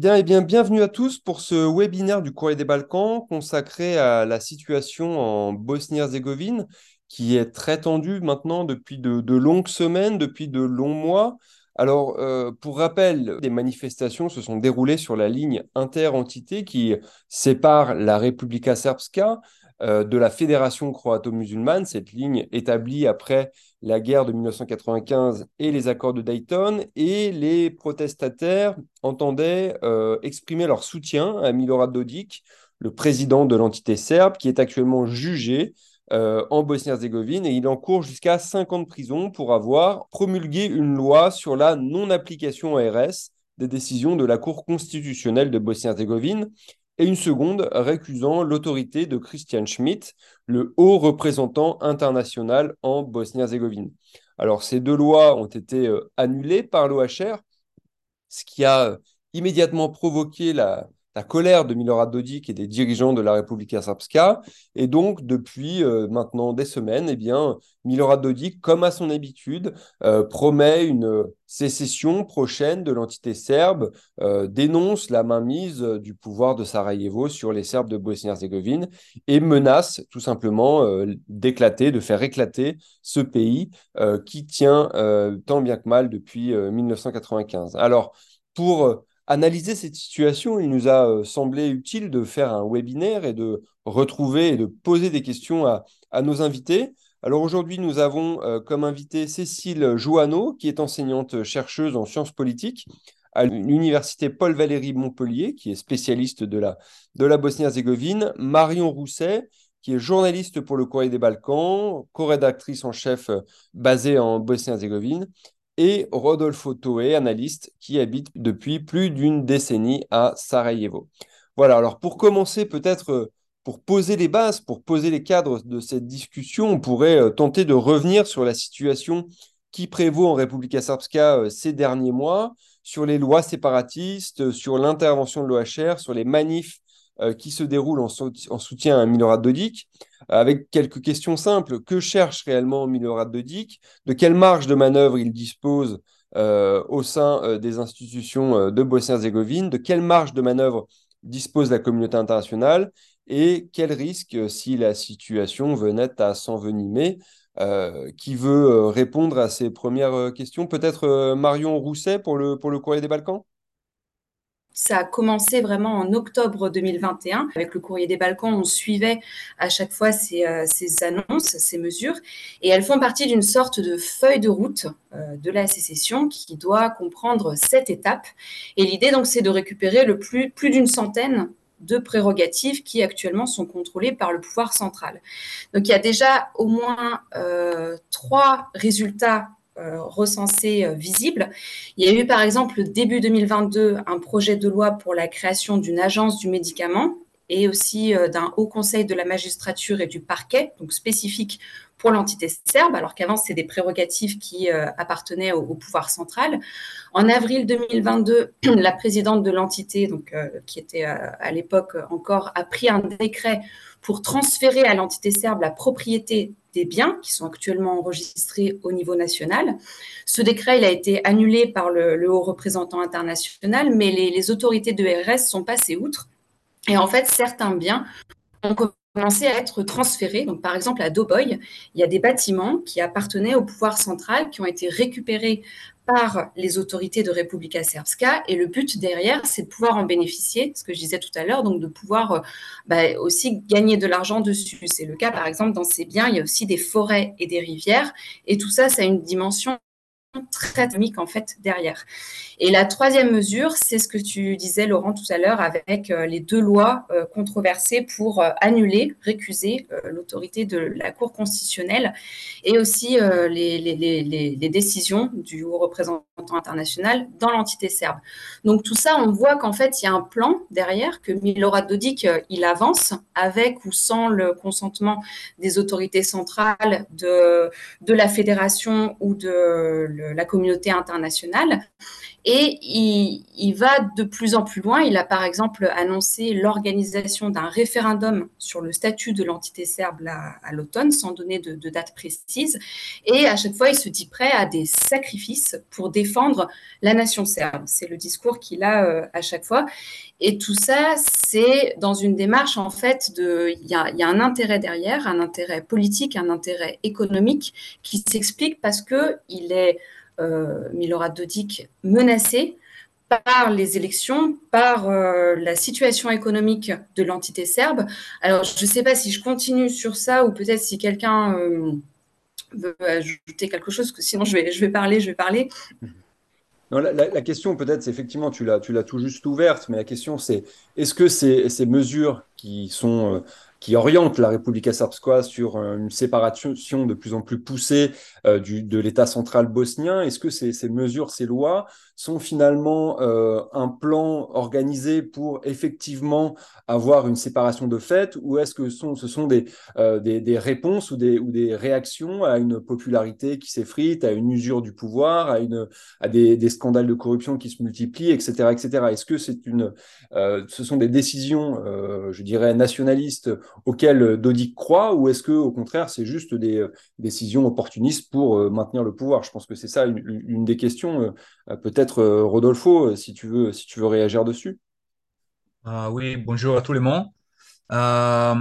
Bien, bienvenue à tous pour ce webinaire du Courrier des Balkans consacré à la situation en Bosnie-Herzégovine, qui est très tendue maintenant depuis de, longues semaines, depuis de longs mois. Alors, euh, pour rappel, des manifestations se sont déroulées sur la ligne inter-entité qui sépare la Republika Srpska de la Fédération croato-musulmane, cette ligne établie après la guerre de 1995 et les accords de Dayton, et les protestataires entendaient euh, exprimer leur soutien à Milorad Dodik, le président de l'entité serbe, qui est actuellement jugé euh, en Bosnie-Herzégovine, et il encourt jusqu'à 5 ans de prison pour avoir promulgué une loi sur la non-application ARS des décisions de la Cour constitutionnelle de Bosnie-Herzégovine, et une seconde récusant l'autorité de Christian Schmidt, le haut représentant international en Bosnie-Herzégovine. Alors, ces deux lois ont été euh, annulées par l'OHR, ce qui a euh, immédiatement provoqué la, la colère de Milorad Dodik et des dirigeants de la République Srpska. Et donc, depuis euh, maintenant des semaines, eh bien, Milorad Dodik, comme à son habitude, euh, promet une sécession prochaine de l'entité serbe, euh, dénonce la mainmise du pouvoir de Sarajevo sur les Serbes de Bosnie-Herzégovine et menace tout simplement d'éclater, de faire éclater ce pays qui tient tant bien que mal depuis 1995. Alors, pour analyser cette situation, il nous a euh, semblé utile de faire un webinaire et de retrouver et de poser des questions à, nos invités. Alors aujourd'hui, nous avons euh, comme invité Cécile Joanneau, qui est enseignante chercheuse en sciences politiques à l'université Paul Valéry Montpellier, qui est spécialiste de la, Bosnie-Herzégovine, Marion Rousset, qui est journaliste pour le Courrier des Balkans, co-rédactrice en chef euh, basée en Bosnie-Herzégovine, et Rodolfo Toé, analyste qui habite depuis plus d'une décennie à Sarajevo. Voilà, alors pour commencer, peut-être euh, pour poser les bases, pour poser les cadres de cette discussion, on pourrait euh, tenter de revenir sur la situation qui prévaut en République Srpska euh, ces derniers mois, sur les lois séparatistes, sur l'intervention de l'OHR, sur les manifs qui se déroule en, soutien à Milorad Dodik, avec quelques questions simples. Que cherche réellement Milorad Dodik? De quelle marge de manœuvre il dispose euh, au sein euh, des institutions de Bosnie-Herzégovine? De quelle marge de manœuvre dispose la communauté internationale? Et quel risque si la situation venait à s'envenimer qui veut répondre à ces premières questions? Peut-être Marion Rousset pour le, pour le Courrier des Balkans? Ça a commencé vraiment en octobre 2021. Avec le courrier des Balkans, on suivait à chaque fois ces, euh, annonces, ces mesures, et elles font partie d'une sorte de feuille de route euh, de la sécession qui doit comprendre sept étapes. Et l'idée, donc, c'est de récupérer le plus, plus d'une centaine de prérogatives qui actuellement sont contrôlées par le pouvoir central. Donc il y a déjà au moins euh, trois résultats recensés euh, visibles. Il y a eu par exemple début 2022 un projet de loi pour la création d'une agence du médicament et aussi euh, d'un haut conseil de la magistrature et du parquet, donc spécifique pour l'entité serbe, alors qu'avant, c'est des prérogatives qui appartenaient au, pouvoir central. En avril 2022, la présidente de l'entité, donc qui était à l'époque encore, a pris un décret pour transférer à l'entité serbe la propriété des biens qui sont actuellement enregistrés au niveau national. Ce décret il a été annulé par le, haut représentant international, mais les, autorités de RS sont passées outre. Et en fait, certains biens ont commencé à être transférés. Donc, par exemple, à Doboy, il y a des bâtiments qui appartenaient au pouvoir central qui ont été récupérés par les autorités de Republika Srpska. Et le but derrière, c'est de pouvoir en bénéficier, ce que je disais tout à l'heure, donc de pouvoir euh, bah, aussi gagner de l'argent dessus. C'est le cas, par exemple, dans ces biens, il y a aussi des forêts et des rivières. Et tout ça, ça une dimension très dynamique en fait derrière. Et la troisième mesure, c'est ce que tu disais Laurent tout à l'heure avec euh, les deux lois euh, controversées pour euh, annuler, récuser l'autorité de la Cour constitutionnelle et aussi les, les, décisions du haut représentant international dans l'entité serbe. Donc tout ça, on voit qu'en fait, il y a un plan derrière, que Milorad Dodik, il avance avec ou sans le consentement des autorités centrales de, de la fédération ou de la communauté internationale. Et il, va de plus en plus loin. Il a par exemple annoncé l'organisation d'un référendum sur le statut de l'entité serbe à, l'automne, sans donner de, date précise. Et à chaque fois, il se dit prêt à des sacrifices pour défendre la nation serbe. C'est le discours qu'il a euh, à chaque fois. Et tout ça, c'est dans une démarche, en fait, il y a, y a, un intérêt derrière, un intérêt politique, un intérêt économique qui s'explique parce que il est Milorad Dodik menacé par les élections, par euh, la situation économique de l'entité serbe. Alors, je ne sais pas si je continue sur ça ou peut-être si quelqu'un euh, veut ajouter quelque chose, que sinon je vais, je vais parler, je vais parler. Non, la, la, question, peut-être, c'est effectivement, tu l'as, tout juste ouverte, mais la question, c'est est-ce que ces, ces mesures qui sont euh, qui oriente la République srpskoa sur une séparation de plus en plus poussée euh, de l'État central bosnien. Est-ce que ces, mesures, ces lois sont finalement euh, un plan organisé pour effectivement avoir une séparation de fait ou est-ce que sont, ce sont des, euh, des, des, réponses ou des, ou des réactions à une popularité qui s'effrite, à une usure du pouvoir, à, une, à des, scandales de corruption qui se multiplient, etc. etc. Est-ce que c'est une, euh, ce sont des décisions, je dirais, nationalistes auxquelles Dodik croit ou est-ce que au contraire c'est juste des décisions opportunistes pour maintenir le pouvoir? Je pense que c'est ça une, des questions. Peut-être euh, Rodolfo, si tu veux, si tu veux réagir dessus. Uh, oui, bonjour à tout le monde. Euh,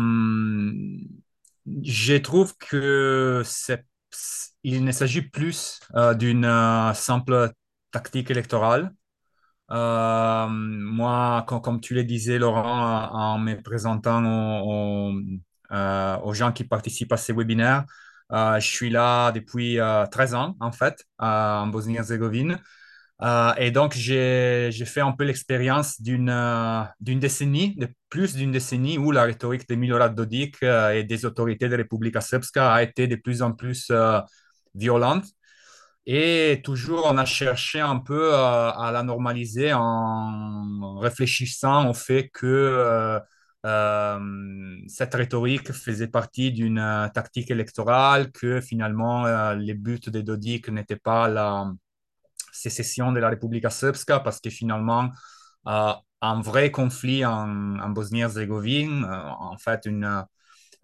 je trouve que il ne s'agit plus euh, d'une euh, simple tactique électorale. Euh, moi, comme, tu le disais, Laurent, en me présentant aux gens qui participent à ces webinaires, je suis là depuis 13 ans, en fait, en Bosnie-Herzégovine. Euh, et donc, j'ai fait un peu l'expérience d'une euh, décennie, de plus d'une décennie, où la rhétorique de Milorad Dodik euh, et des autorités de Republika Srpska a été de plus en plus violente. Et toujours, on a cherché un peu à la normaliser en réfléchissant au fait que cette rhétorique faisait partie d'une tactique électorale, que finalement, les buts de Dodik n'étaient pas la sécession de la République Srpska parce que finalement, euh, un vrai conflit en, Bosnie-Herzégovine, euh, en fait, une,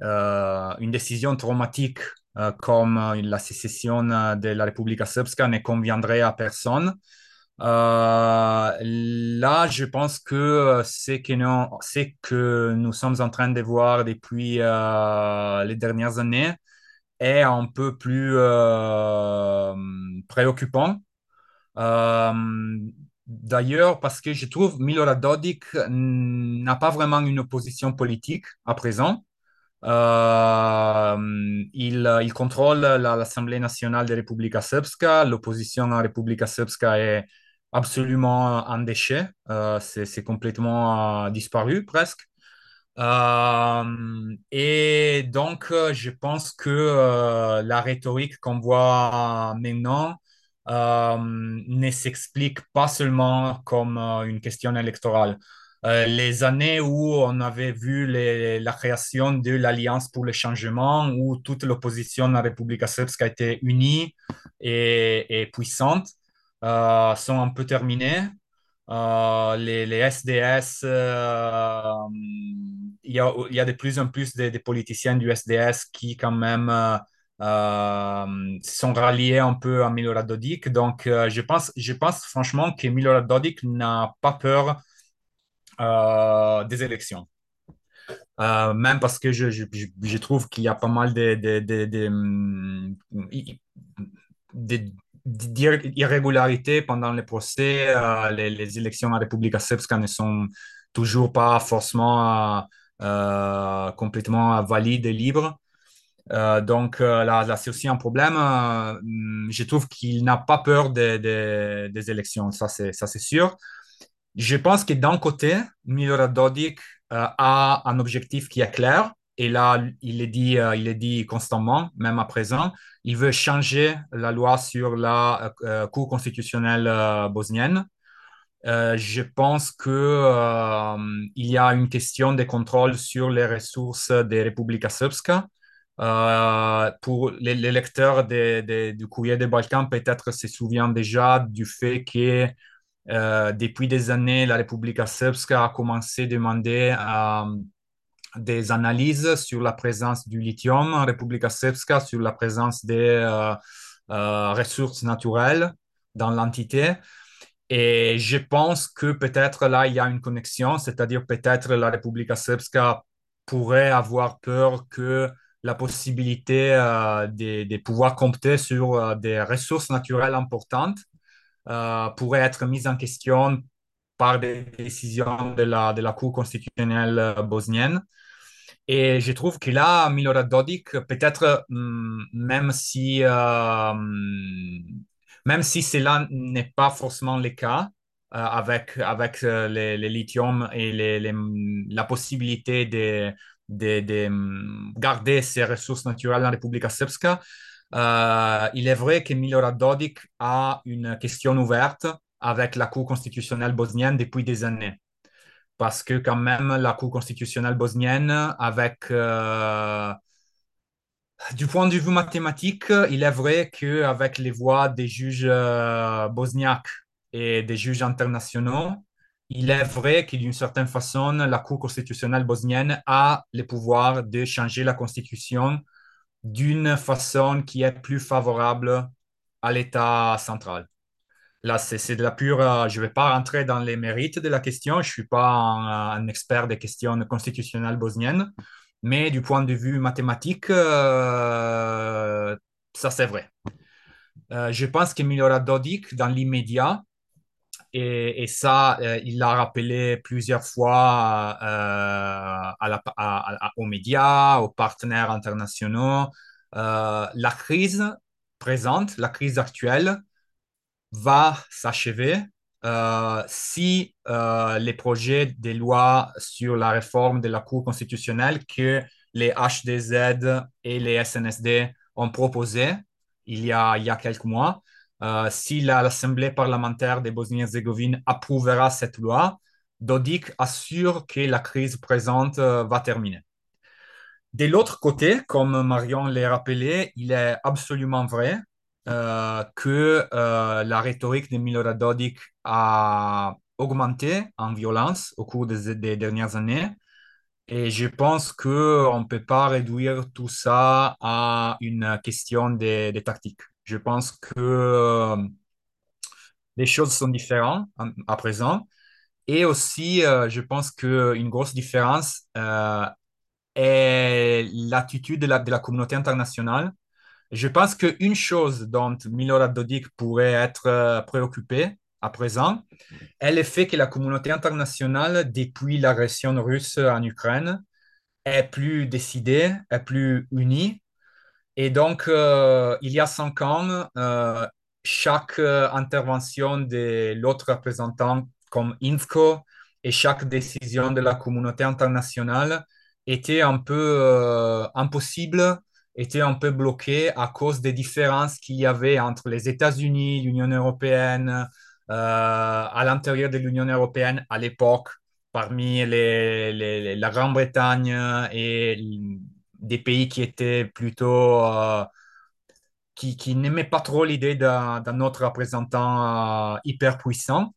euh, une décision traumatique comme la sécession de la République Srpska ne conviendrait à personne. Là, je pense que c'est que, nous, sommes en train de voir depuis les dernières années est un peu plus préoccupant D'ailleurs, parce que je trouve Milorad Dodik n'a pas vraiment une opposition politique à présent. Euh, il, contrôle l'Assemblée nationale de Republika Srpska. L'opposition à Republika Srpska est absolument en déchet. Euh, C'est complètement euh, disparu presque. Euh, et donc, je pense que euh, la rhétorique qu'on voit maintenant euh, ne s'explique pas seulement comme euh, une question électorale. Euh, les années où on avait vu la création de l'Alliance pour le changement, où toute l'opposition à la République srpska était unie et, puissante, euh, sont un peu terminées. Euh, les, SDS, euh, il y, a, de plus en plus de politiciens du SDS qui quand même euh, sont ralliés un peu à Milorad Dodik. Donc, euh, je, pense, je pense franchement que Milorad Dodik n'a pas peur euh, des élections. Même parce que je, je, je trouve qu'il y a pas mal de, de, de, d'irrégularités pendant les procès. Les, élections en République Srpska ne sont toujours pas forcément complètement valides et libres. Euh, donc euh, là, c'est aussi un problème. Euh, je trouve qu'il n'a pas peur des, élections, ça c'est, sûr. Je pense que d'un côté, Milorad Dodik a un objectif qui est clair. Et là, il est dit, il dit constamment, même à présent, il veut changer la loi sur la Cour constitutionnelle bosnienne. je pense que il y a une question de contrôle sur les ressources des Republika Srpska euh, pour les, lecteurs de, du courrier des Balkans, peut-être se souviennent déjà du fait que depuis des années, la Republika Srpska a commencé à demander des analyses sur la présence du lithium en Republika Srpska, sur la présence des ressources naturelles dans l'entité. Et je pense que peut-être là, il y a une connexion, c'est-à-dire peut-être la République Srpska pourrait avoir peur que la possibilité euh, de, pouvoir compter sur euh, des ressources naturelles importantes euh, pourrait être mise en question par des décisions de la, de la Cour constitutionnelle bosnienne. Et je trouve que là, Milorad Dodik, peut-être hum, même si même si cela n'est pas forcément le cas avec, avec euh, les, lithium et les, la possibilité de, de, hum, garder ces ressources naturelles la République Srpska, euh, il est vrai que Milorad Dodik a une question ouverte avec la Cour constitutionnelle bosnienne depuis des années. Parce que quand même, la Cour constitutionnelle bosnienne, avec du point de vue mathématique, il est vrai qu'avec les voix des juges euh, bosniaques et des juges internationaux, il est vrai que d'une certaine façon, la Cour constitutionnelle bosnienne a le pouvoir de changer la constitution d'une façon qui est plus favorable à l'État central. Là, c'est de la pure. Euh, je ne vais pas rentrer dans les mérites de la question. Je ne suis pas un, expert des questions constitutionnelles bosniennes. Mais du point de vue mathématique, euh, ça c'est vrai. Euh, je pense que Milorad Dodik, dans l'immédiat, et, ça, euh, il l'a rappelé plusieurs fois à aux médias, aux partenaires internationaux, la crise présente, la crise actuelle, va s'achever euh, si euh, les projets de loi sur la réforme de la Cour constitutionnelle que les HDZ et les SNSD ont proposé il y a quelques mois, euh, si l'Assemblée parlementaire de Bosnie-Herzégovine approuvera cette loi, Dodik assure que la crise présente va terminer. De l'autre côté, comme Marion l'a rappelé, il est absolument vrai euh, que euh, la rhétorique de Milorad Dodik a augmenté en violence au cours des, dernières années. Et je pense qu'on ne peut pas réduire tout ça à une question de, tactique. Je pense que euh, les choses sont différentes à, présent. Et aussi, je pense qu'une grosse différence est l'attitude de la communauté internationale je pense qu'une chose dont Milorad Dodik pourrait être euh, préoccupé à présent est le fait que la communauté internationale, depuis l'agression russe en Ukraine, est plus décidée, est plus unie. Et donc, euh, il y a cinq ans, euh, chaque intervention de l'autre représentant comme INFCO et chaque décision de la communauté internationale était un peu impossible était un peu bloqué à cause des différences qu'il y avait entre les États-Unis, l'Union européenne, euh, à l'intérieur de l'Union européenne à l'époque, parmi la Grande-Bretagne et des pays qui étaient plutôt... Euh, qui, n'aimaient pas trop l'idée d'un autre représentant euh, hyper puissant.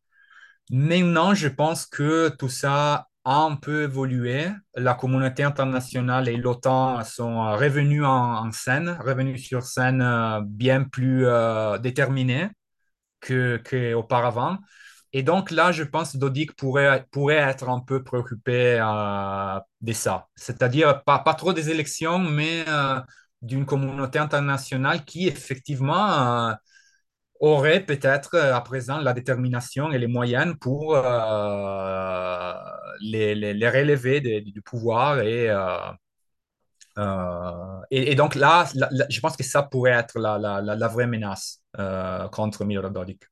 Maintenant, je pense que tout ça un peu évolué. La communauté internationale et l'OTAN sont revenus en, scène, revenus sur scène euh, bien plus euh, déterminés qu'auparavant. Et donc là, je pense que Dodik pourrait, pourrait être un peu préoccupé euh, de ça. C'est-à-dire pas, pas trop des élections, mais d'une communauté internationale qui effectivement aurait peut-être euh, à présent la détermination et les moyens pour euh, les, les, relever du pouvoir et, euh, et, donc là, je pense que ça pourrait être la, la, la vraie menace contre Milorad Dodik.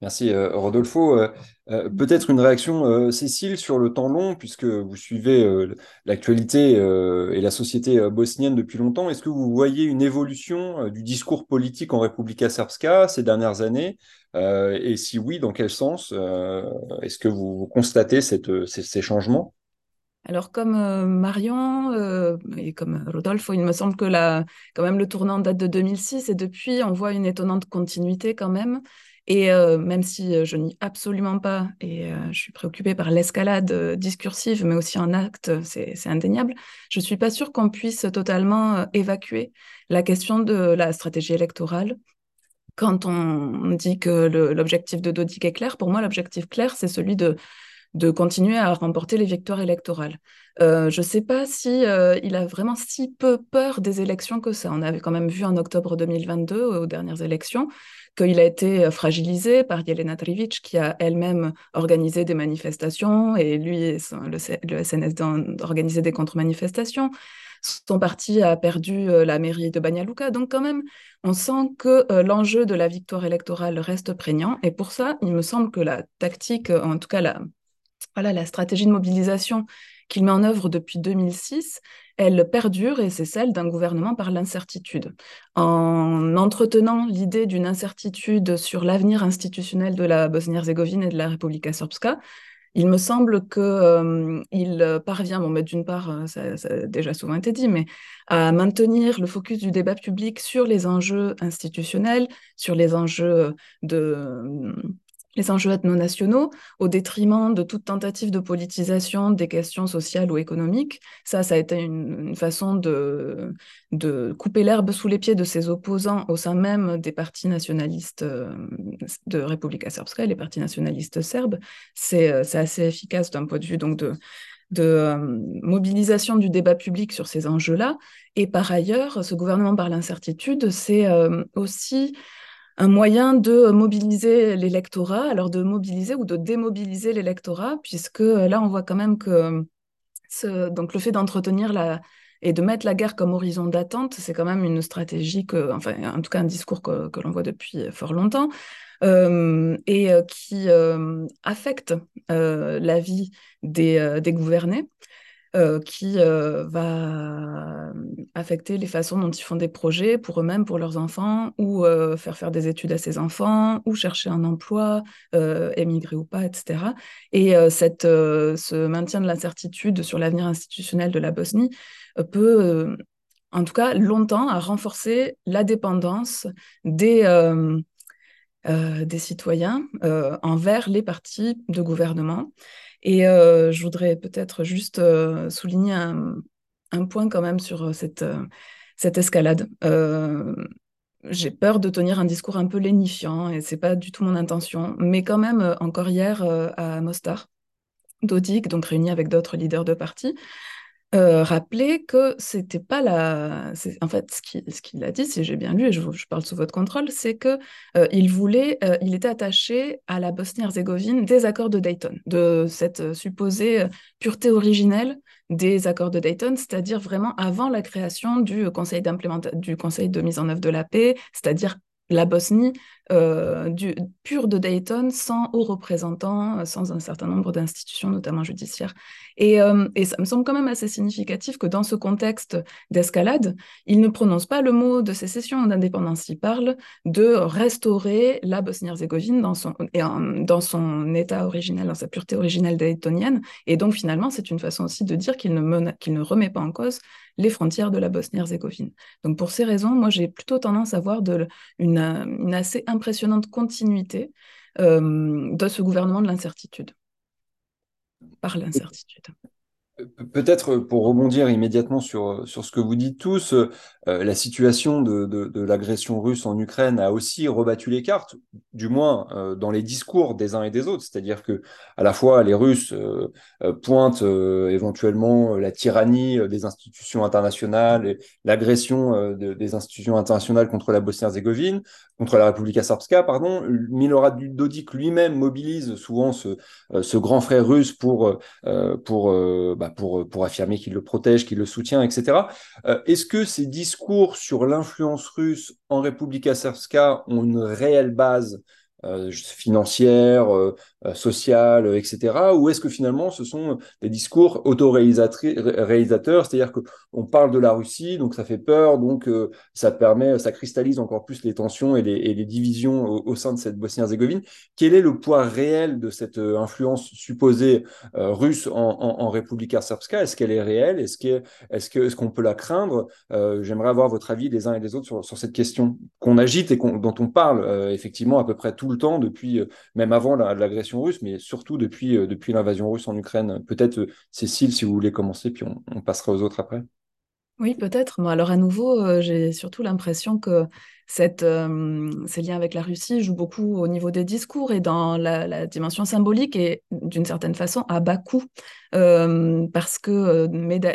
Merci euh, Rodolfo. Euh, euh, peut-être une réaction, Cécile, sur le temps long, puisque vous suivez l'actualité et la société bosnienne depuis longtemps. Est-ce que vous voyez une évolution du discours politique en Republika Srpska ces dernières années? Et si oui, dans quel sens Est-ce que vous, constatez ces, changements? Alors, comme Marion et comme Rodolfo, il me semble que quand même le tournant date de 2006 et depuis, on voit une étonnante continuité quand même. Et même si je nie absolument pas, et je suis préoccupée par l'escalade discursive, mais aussi en acte, c'est indéniable, je ne suis pas sûre qu'on puisse totalement évacuer la question de la stratégie électorale. Quand on dit que l'objectif de Dodik est clair, pour moi, l'objectif clair, c'est celui de continuer à remporter les victoires électorales. Je ne sais pas si il a vraiment si peu peur des élections que ça. On avait quand même vu en octobre 2022, aux dernières élections, qu'il a été fragilisé par Yelena Trivic, qui a elle-même organisé des manifestations, et lui, et le, le, SNSD ont organisé des contre-manifestations. Son parti a perdu euh, la mairie de Banja Luka. Donc quand même, on sent que l'enjeu de la victoire électorale reste prégnant. Et pour ça, il me semble que la tactique, en tout cas la stratégie de mobilisation qu'il met en œuvre depuis 2006, elle perdure et c'est celle d'un gouvernement par l'incertitude. En entretenant l'idée d'une incertitude sur l'avenir institutionnel de la Bosnie-Herzégovine et de la Republika Srpska, il me semble qu'il euh, parvient, bon, d'une part, euh, ça, ça, a déjà souvent été dit, mais à maintenir le focus du débat public sur les enjeux institutionnels, sur les enjeux de les enjeux ethno-nationaux au détriment de toute tentative de politisation des questions sociales ou économiques. Ça, ça a été une, façon de, de couper l'herbe sous les pieds de ses opposants au sein même des partis nationalistes euh, de Republika Srpska, les partis nationalistes serbes. Euh, c'est assez efficace d'un point de vue donc de, de euh, mobilisation du débat public sur ces enjeux-là. Et par ailleurs, ce gouvernement par l'incertitude, c'est aussi un moyen de mobiliser l'électorat, alors de mobiliser ou de démobiliser l'électorat, puisque euh, là, on voit quand même que ce, donc le fait d'entretenir la et de mettre la guerre comme horizon d'attente, c'est quand même une stratégie que, enfin, en tout cas un discours que, l'on voit depuis fort longtemps, euh, et euh, qui affecte la vie des, des gouvernés. Euh, qui euh, va affecter les façons dont ils font des projets pour eux-mêmes, pour leurs enfants, ou euh, faire faire des études à ses enfants, ou chercher un emploi, émigrer ou pas, etc. Et cette, ce maintien de l'incertitude sur l'avenir institutionnel de la Bosnie peut, en tout cas, longtemps, à renforcer la dépendance des... des citoyens envers les partis de gouvernement. Et euh, je voudrais peut-être juste euh, souligner un, point quand même sur euh, cette, escalade. j'ai peur de tenir un discours un peu lénifiant et c'est pas du tout mon intention. Mais quand même, encore hier à Mostar, Dodik, donc réuni avec d'autres leaders de parti, euh, rappeler que c'était pas la. En fait, ce qu'il a dit, si j'ai bien lu, et je, parle sous votre contrôle, c'est que euh, il voulait, euh, il était attaché à la Bosnie-Herzégovine des accords de Dayton, de cette supposée pureté originelle des accords de Dayton, c'est-à-dire vraiment avant la création du Conseil du Conseil de mise en œuvre de la paix, c'est-à-dire la Bosnie euh, du, pure de Dayton, sans hauts représentants, euh, sans un certain nombre d'institutions, notamment judiciaires. Et, euh, et, ça me semble quand même assez significatif que dans ce contexte d'escalade, il ne prononce pas le mot de sécession d'indépendance, il parle de restaurer la Bosnie-Herzégovine dans son, dans son état originel, dans sa pureté originelle daytonienne. Et donc finalement, c'est une façon aussi de dire qu'il ne, qu'il ne remet pas en cause les frontières de la Bosnie-Herzégovine. Donc pour ces raisons, moi j'ai plutôt tendance à voir de, une, une, assez impressionnante continuité euh, de ce gouvernement de l'incertitude, par l'incertitude. Peut-être pour rebondir immédiatement sur, sur ce que vous dites tous, euh, la situation de, de, l'agression russe en Ukraine a aussi rebattu les cartes, du moins euh, dans les discours des uns et des autres. C'est-à-dire que à la fois les Russes euh, pointent éventuellement la tyrannie des institutions internationales l'agression des institutions internationales contre la Bosnie-Herzégovine, contre la République Srpska, pardon. Milorad Dodik lui-même mobilise souvent ce, ce grand frère russe pour, pour bah, pour, pour affirmer qu'il le protège, qu'il le soutient, etc. Est-ce que ces discours sur l'influence russe en République Srpska ont une réelle base euh, financière, euh, sociales, etc. Ou est-ce que finalement ce sont des discours autoréalisateurs, c'est-à-dire qu'on parle de la Russie, donc ça fait peur, donc ça permet, ça cristallise encore plus les tensions et les, divisions au, sein de cette Bosnie-Herzégovine. Quel est le poids réel de cette influence supposée russe en, République Srpska? Est-ce qu'elle est réelle? Est-ce qu'on peut la craindre? J'aimerais avoir votre avis les uns et les autres sur cette question qu'on agite et dont on parle effectivement à peu près tout le temps depuis, même avant l'agression russe, mais surtout depuis, depuis l'invasion russe en Ukraine. Peut-être Cécile, si vous voulez commencer, puis on, passera aux autres après. Oui, peut-être. alors à nouveau, j'ai surtout l'impression que cette, ces liens avec la Russie jouent beaucoup au niveau des discours et dans la, dimension symbolique et d'une certaine façon à bas coût. parce que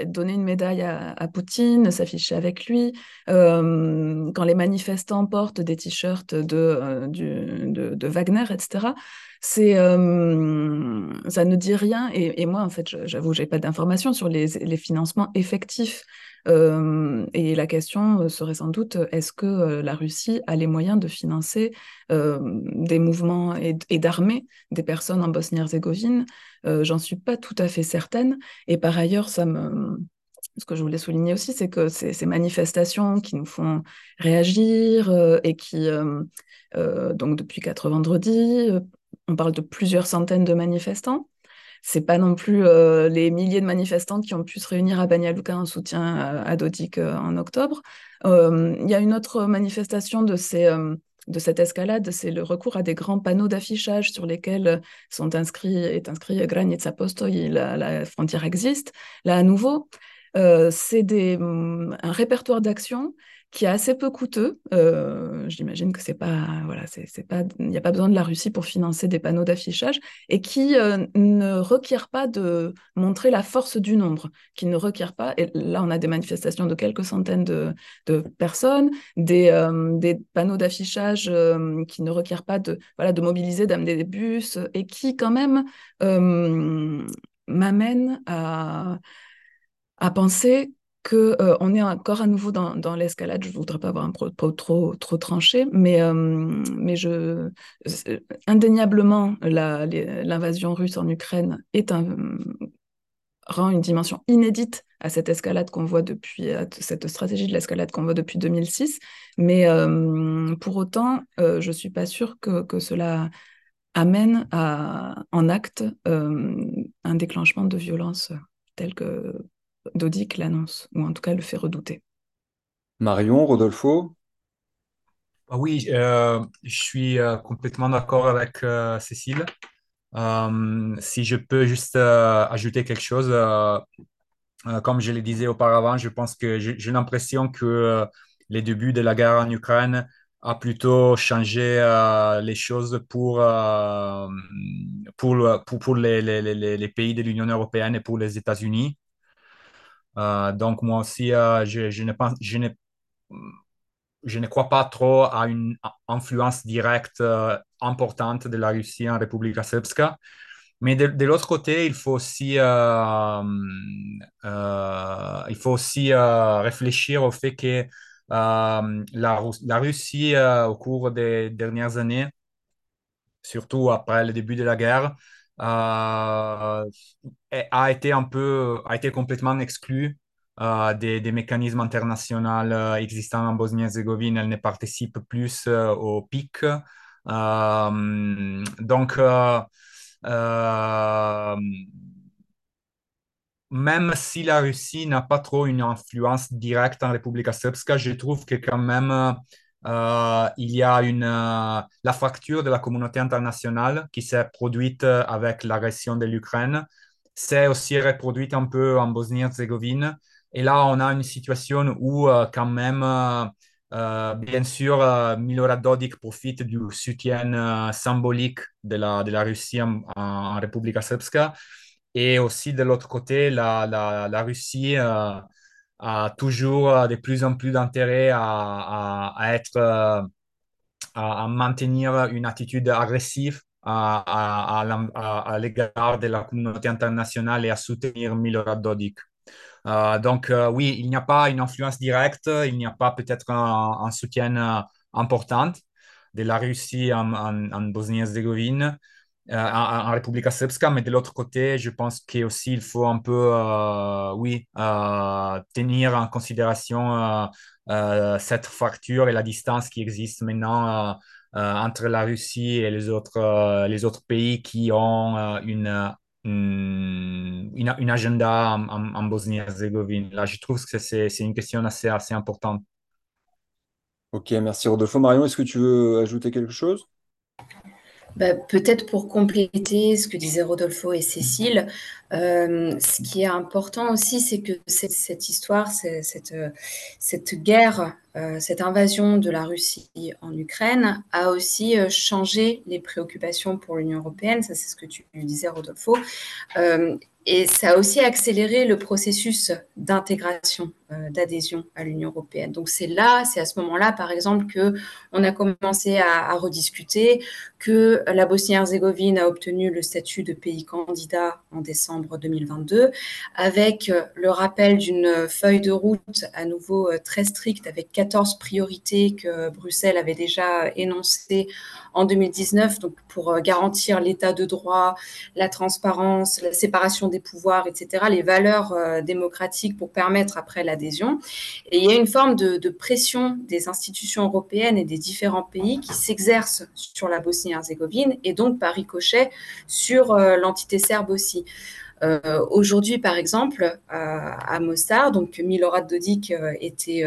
donner une médaille à, Poutine, s'afficher avec lui, quand les manifestants portent des t-shirts de, de, Wagner, etc., c'est ça ne dit rien. Et, moi, en fait, j'avoue, j'ai pas d'informations sur les, financements effectifs et la question serait sans doute, est-ce que la Russie a les moyens de financer des mouvements et, d'armer des personnes en Bosnie-Herzégovine? J'en suis pas tout à fait certaine. Et par ailleurs, ça me... Ce que je voulais souligner aussi, c'est que ces, manifestations qui nous font réagir et qui, donc depuis quatre vendredis, on parle de plusieurs centaines de manifestants c'est pas non plus euh, les milliers de manifestants qui ont pu se réunir à Banja Luka en soutien à, Dodik euh, en octobre. Euh, il y a une autre manifestation de cette escalade, c'est le recours à des grands panneaux d'affichage sur lesquels sont inscrits, est inscrit Granica Postoi, la, la frontière existe. Là, à nouveau, c'est un répertoire d'actions qui est assez peu coûteux. Euh, J'imagine que c'est pas, voilà, c'est pas, il n'y a pas besoin de la Russie pour financer des panneaux d'affichage et qui euh, ne requiert pas de montrer la force du nombre, qui ne requiert pas. Et là, on a des manifestations de quelques centaines de, personnes, des, euh, des panneaux d'affichage euh, qui ne requièrent pas de, voilà, de mobiliser, d'amener des bus et qui quand même m'amènent à à penser qu'on euh, on est encore à nouveau dans, l'escalade. Je ne voudrais pas avoir un propos trop, trop tranché, mais, euh, mais je, indéniablement, l'invasion russe en Ukraine rend une dimension inédite à cette escalade qu'on voit depuis, cette stratégie de l'escalade qu'on voit depuis 2006. Mais euh, pour autant, je ne suis pas sûre que, que cela amène à, en acte un déclenchement de violence tel que Dodik l'annonce, ou en tout cas le fait redouter. Marion, Rodolfo? Ah Oui, euh, je suis euh, complètement d'accord avec euh, Cécile. si je peux juste ajouter quelque chose, comme je le disais auparavant, je pense que j'ai l'impression que les débuts de la guerre en Ukraine a plutôt changé les choses pour, pour, pour, pour les, les, les, pays de l'Union européenne et pour les États-Unis. Euh, donc, moi aussi, euh, je, ne pense, je, ne, je ne crois pas trop à une influence directe euh, importante de la Russie en République Srpska. Mais de, l'autre côté, il faut aussi, il faut aussi réfléchir au fait que la, la, Russie, au cours des dernières années, surtout après le début de la guerre, a été un peu, a été complètement exclue euh, des, mécanismes internationaux euh, existants en Bosnie-Herzégovine. Elle ne participe plus au PIC. donc, même si la Russie n'a pas trop une influence directe en République Srpska, je trouve que quand même euh, il y a une, euh, la fracture de la communauté internationale qui s'est produite euh, avec l'agression de l'Ukraine, s'est aussi reproduite un peu en Bosnie-Herzégovine. Et là, on a une situation où, quand même, bien sûr, Milorad Dodik profite du soutien symbolique de la, de la Russie en, République Srpska. Et aussi, de l'autre côté, la, la, la Russie a toujours euh, de plus en plus d'intérêt à, à, euh, à, maintenir une attitude agressive à, à l'égard de la communauté internationale et à soutenir Milorad Dodik. Euh, donc oui, il n'y a pas une influence directe, il n'y a pas peut-être un, soutien important de la Russie en, en, Bosnie-Herzégovine, en, République Srpska, mais de l'autre côté, je pense qu'aussi il faut un peu, oui, tenir en considération cette fracture et la distance qui existe maintenant entre la Russie et les autres, les autres pays qui ont une une, une, agenda en, en, Bosnie-Herzégovine. Là, je trouve que c'est une question assez, assez importante. Ok, merci Rodolfo. Marion, est-ce que tu veux ajouter quelque chose? Bah, Peut-être pour compléter ce que disaient Rodolfo et Cécile, euh, ce qui est important aussi, c'est que cette, histoire, cette, guerre, euh, cette invasion de la Russie en Ukraine a aussi euh, changé les préoccupations pour l'Union européenne. Ça, c'est ce que tu disais, Rodolfo. Et ça a aussi accéléré le processus d'intégration, d'adhésion à l'Union européenne. Donc c'est là, c'est à ce moment-là, par exemple, que on a commencé à, rediscuter, que la Bosnie-Herzégovine a obtenu le statut de pays candidat en décembre 2022, avec euh, le rappel d'une feuille de route à nouveau euh, très stricte, avec 14 priorités que Bruxelles avait déjà énoncées en 2019, donc pour garantir l'état de droit, la transparence, la séparation des pouvoirs, etc., les valeurs euh, démocratiques pour permettre après Et il y a une forme de, pression des institutions européennes et des différents pays qui s'exercent sur la Bosnie-Herzégovine et donc par ricochet sur euh, l'entité serbe aussi. Euh, aujourd'hui, par exemple, à Mostar, donc Milorad Dodik était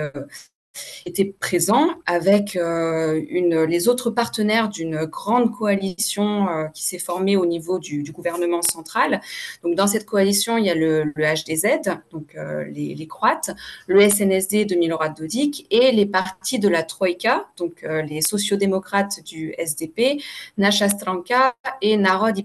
était présent avec euh, les autres partenaires d'une grande coalition euh, qui s'est formée au niveau du, gouvernement central. Donc, dans cette coalition, il y a le, HDZ, donc euh, les, Croates, le SNSD de Milorad Dodik et les partis de la Troïka, donc les sociodémocrates du SDP, Naša Stranka et Narod i.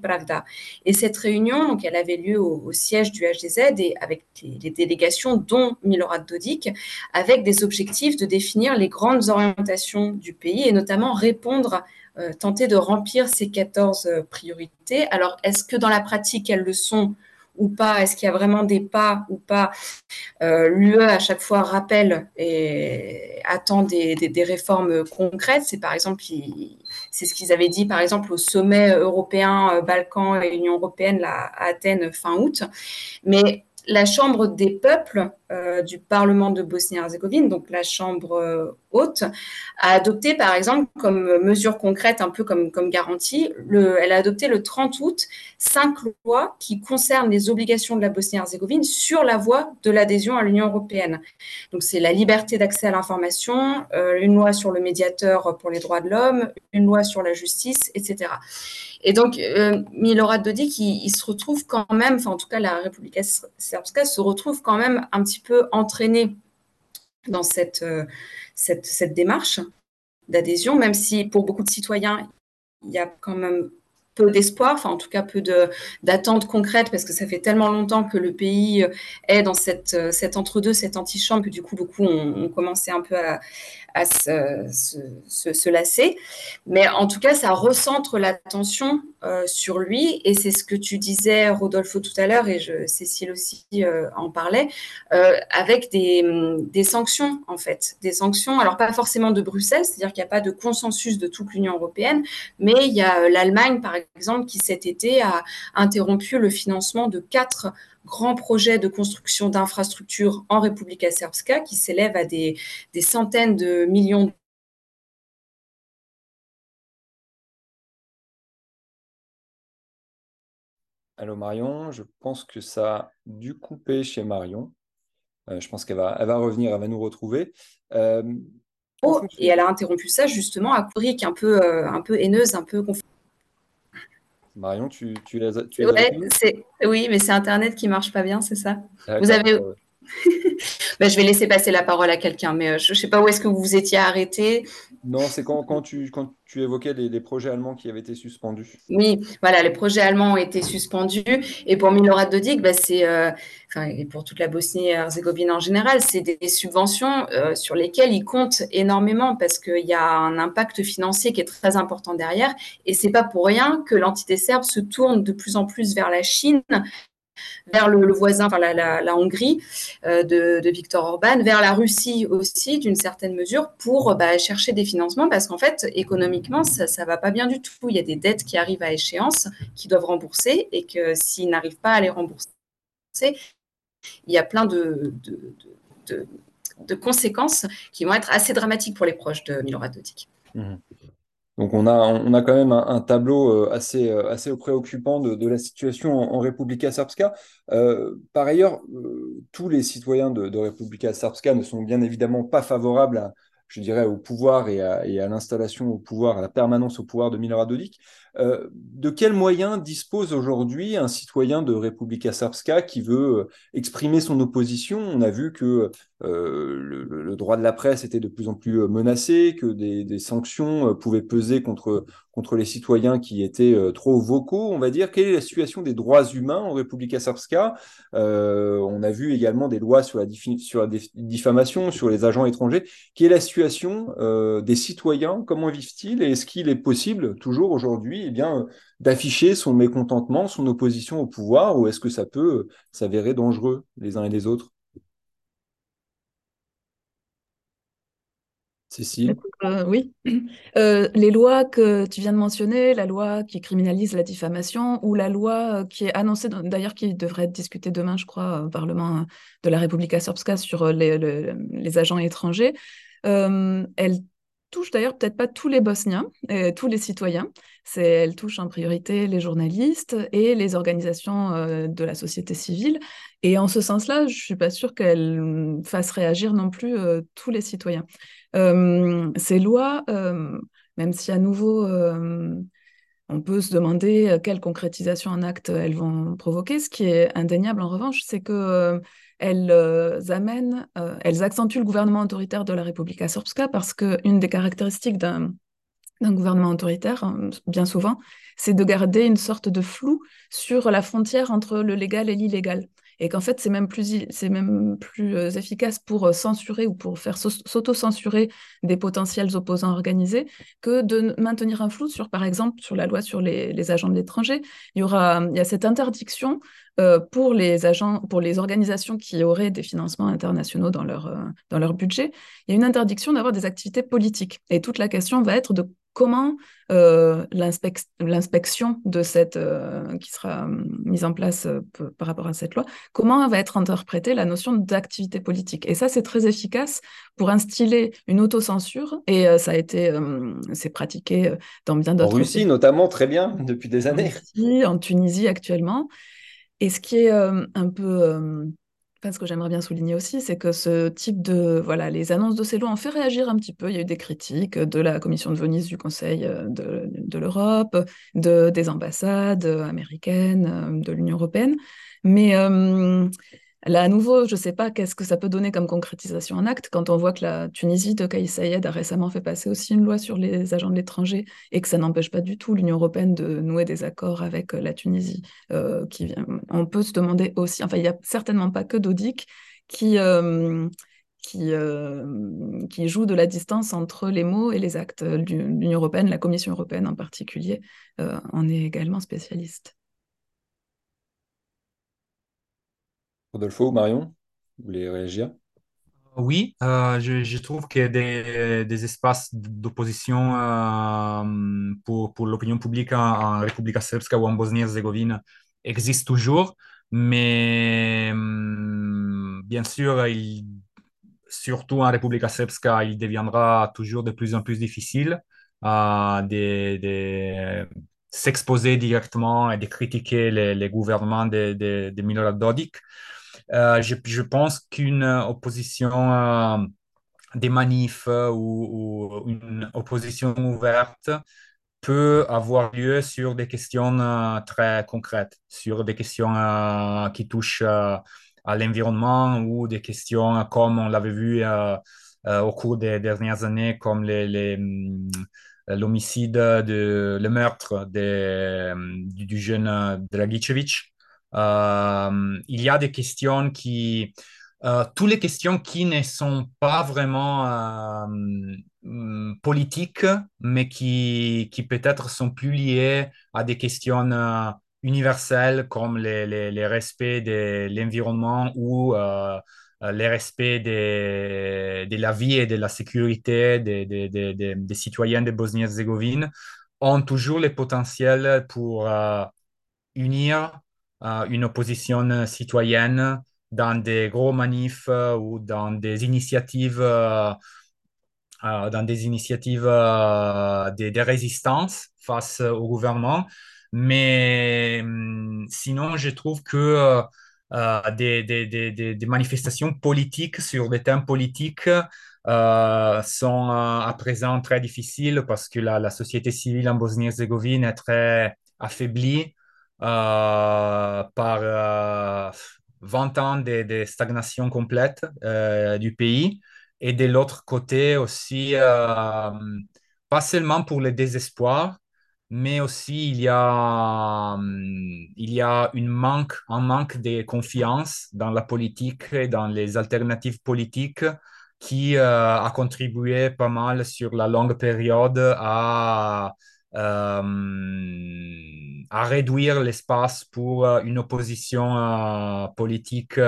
Et cette réunion, donc, elle avait lieu au, siège du HDZ et avec les, les délégations, dont Milorad Dodik, avec des objectifs de définir les grandes orientations du pays et notamment répondre, euh, tenter de remplir ces 14 euh, priorités. Alors, est-ce que dans la pratique, elles le sont ou pas? Est-ce qu'il y a vraiment des pas ou pas? Euh, L'UE, à chaque fois, rappelle et attend des, réformes concrètes. C'est par exemple, c'est ce qu'ils avaient dit, par exemple, au sommet européen, Balkans et Union européenne à Athènes fin août. Mais la Chambre des peuples euh, du Parlement de Bosnie-Herzégovine, donc la Chambre euh, haute, a adopté, par exemple, comme mesure concrète, un peu comme, garantie, le, elle a adopté le 30 août cinq lois qui concernent les obligations de la Bosnie-Herzégovine sur la voie de l'adhésion à l'Union européenne. Donc, c'est la liberté d'accès à l'information, euh, une loi sur le médiateur pour les droits de l'homme, une loi sur la justice, etc. Et donc, euh, Milorad Dodik, il, il, se retrouve quand même, enfin, en tout cas, la République Srpska se retrouve quand même un petit peu entraîné dans euh, cette démarche d'adhésion, même si pour beaucoup de citoyens, il y a quand même peu d'espoir, enfin en tout cas peu d'attentes concrètes, parce que ça fait tellement longtemps que le pays euh, est dans cette, euh, cet entre-deux, cette antichambre, que du coup beaucoup ont, commencé un peu à, se, se, lasser. Mais en tout cas, ça recentre l'attention euh, sur lui, et c'est ce que tu disais, Rodolfo, tout à l'heure, et Cécile aussi en parlait, avec des, des, sanctions, en fait. Des sanctions, alors pas forcément de Bruxelles, c'est-à-dire qu'il n'y a pas de consensus de toute l'Union européenne, mais il y a l'Allemagne, par exemple, exemple, qui cet été a interrompu le financement de quatre grands projets de construction d'infrastructures en République Srpska qui s'élèvent à des, centaines de millions Allô Marion, je pense que ça a dû couper chez Marion. Euh, je pense qu'elle va, elle va revenir, elle va nous retrouver. Euh, oh, et elle a interrompu ça justement à un peu, euh, un peu haineuse, un peu confuse. Marion, tu, tu les tu Oui, mais c'est Internet qui marche pas bien, c'est ça? Vous avez. Ben, je vais laisser passer la parole à quelqu'un, mais euh, je ne sais pas où est-ce que vous vous étiez arrêté. Non, c'est quand, quand, tu, quand tu évoquais les, projets allemands qui avaient été suspendus. Oui, voilà, les projets allemands ont été suspendus. Et pour Milorad Dodik, bah, c'est, euh, et pour toute la Bosnie-Herzégovine en général, c'est des subventions euh, sur lesquelles il compte énormément parce qu'il y a un impact financier qui est très important derrière. Et c'est pas pour rien que l'entité serbe se tourne de plus en plus vers la Chine vers le, voisin, enfin la, Hongrie de, de, Viktor Orban, vers la Russie aussi, d'une certaine mesure, pour bah, chercher des financements, parce qu'en fait, économiquement, ça ne va pas bien du tout. Il y a des dettes qui arrivent à échéance, qui doivent rembourser, et que s'ils n'arrivent pas à les rembourser, il y a plein de, de, conséquences qui vont être assez dramatiques pour les proches de Milorad Dodik. Mmh. Donc on a, quand même un, tableau euh, assez, euh, assez préoccupant de, la situation en, Republika Srpska. Euh, par ailleurs, tous les citoyens de, de Republika Srpska ne sont bien évidemment pas favorables je dirais, au pouvoir et à, à l'installation au pouvoir, à la permanence au pouvoir de Milorad Dodik. Euh, de quels moyens dispose aujourd'hui un citoyen de Republika Srpska qui veut euh, exprimer son opposition? On a vu que euh, le, droit de la presse était de plus en plus menacé, que des, sanctions pouvaient peser contre, contre les citoyens qui étaient trop vocaux, on va dire. Quelle est la situation des droits humains en Republika Srpska? On a vu également des lois sur la, sur la diffamation, sur les agents étrangers. Quelle est la situation des citoyens? Comment vivent-ils? Et est-ce qu'il est possible, toujours aujourd'hui, eh bien, d'afficher son mécontentement, son opposition au pouvoir, ou est-ce que ça peut s'avérer dangereux les uns et les autres? Cécile? Euh, Oui. Euh, les lois que tu viens de mentionner, la loi qui criminalise la diffamation ou la loi qui est annoncée, d'ailleurs qui devrait être discutée demain, je crois, au Parlement de la République Srpska sur les, agents étrangers, euh, elle touche d'ailleurs peut-être pas tous les Bosniens, tous les citoyens. C'est, elle touche en priorité les journalistes et les organisations euh, de la société civile. Et en ce sens-là, je suis pas sûre qu'elle fasse réagir non plus euh, tous les citoyens. Euh, ces lois, même si à nouveau on peut se demander quelle concrétisation en acte elles vont provoquer. Ce qui est indéniable en revanche, c'est que elles euh, amènent, euh, elles accentuent le gouvernement autoritaire de la République Srpska parce qu'une des caractéristiques d'un gouvernement autoritaire, hein, bien souvent, c'est de garder une sorte de flou sur la frontière entre le légal et l'illégal et qu'en fait c'est même plus même plus euh, efficace pour censurer ou pour faire s'auto-censurer des potentiels opposants organisés que de maintenir un flou sur par exemple sur la loi sur les, agents de l'étranger il y aura il y a cette interdiction euh, pour les agents, pour les organisations qui auraient des financements internationaux dans leur, euh, dans leur budget, il y a une interdiction d'avoir des activités politiques. Et toute la question va être de comment euh, l'inspection de cette qui sera mise en place par rapport à cette loi, comment va être interprétée la notion d'activité politique. Et ça, c'est très efficace pour instiller une autocensure. Et ça a été, c'est pratiqué dans bien d'autres. En Russie, notamment, très bien depuis des années. En, Russie, en Tunisie actuellement. Et ce qui est euh, un peu, euh, enfin, ce que j'aimerais bien souligner aussi, c'est que ce type de, voilà, les annonces de ces lois ont fait réagir un petit peu. Il y a eu des critiques de la Commission de Venise du Conseil euh, de, l'Europe, de, des ambassades américaines, de l'Union européenne. Mais Là, à nouveau, je ne sais pas qu'est-ce que ça peut donner comme concrétisation en acte quand on voit que la Tunisie de Kais a récemment fait passer aussi une loi sur les agents de l'étranger et que ça n'empêche pas du tout l'Union européenne de nouer des accords avec euh, la Tunisie. Euh. On peut se demander aussi, enfin, il n'y a certainement pas que Dodik qui, euh, qui joue de la distance entre les mots et les actes. L'Union européenne, la Commission européenne en particulier, en est également spécialiste. Rodolfo, Marion, vous voulez réagir? Oui, euh, je, trouve que des, des espaces d'opposition euh, pour, pour l'opinion publique en, République Srpska ou en Bosnie-Herzégovine existent toujours, mais hum, bien sûr, surtout en République Srpska, il deviendra toujours de plus en plus difficile euh, de, s'exposer directement et de critiquer les, gouvernements de, de, de Milorad Dodik. Euh, je, pense qu'une opposition euh, des manifs euh, ou, une opposition ouverte peut avoir lieu sur des questions très concrètes, sur des questions qui touchent à l'environnement ou des questions comme on l'avait vu au cours des dernières années, comme l'homicide, le meurtre du, du, jeune Dragicevic. Euh, il y a des questions qui, euh, toutes les questions qui ne sont pas vraiment euh, mm, politiques, mais qui, qui peut-être sont plus liées à des questions universels comme les, les, les respects de l'environnement ou euh, les respects de, de, la vie et de la sécurité des, des, des, des citoyens de Bosnie-Herzégovine ont toujours le potentiel pour euh, unir euh, une opposition citoyenne dans des gros manifs ou dans des initiatives euh, dans des initiatives euh, de, de, résistance face au gouvernement. Mais hum, sinon, je trouve que euh, des, des, des, des, manifestations politiques sur des thèmes politiques euh, sont à présent très difficiles parce que la, la société civile en Bosnie-Herzégovine est très affaiblie euh, par 20 ans de, stagnation complète du pays. Et de l'autre côté aussi, euh, pas seulement pour le désespoir, mais aussi il y a, euh, il y a une manque, un manque de confiance dans la politique et dans les alternatives politiques qui euh, a contribué pas mal sur la longue période à, à réduire l'espace pour une opposition politique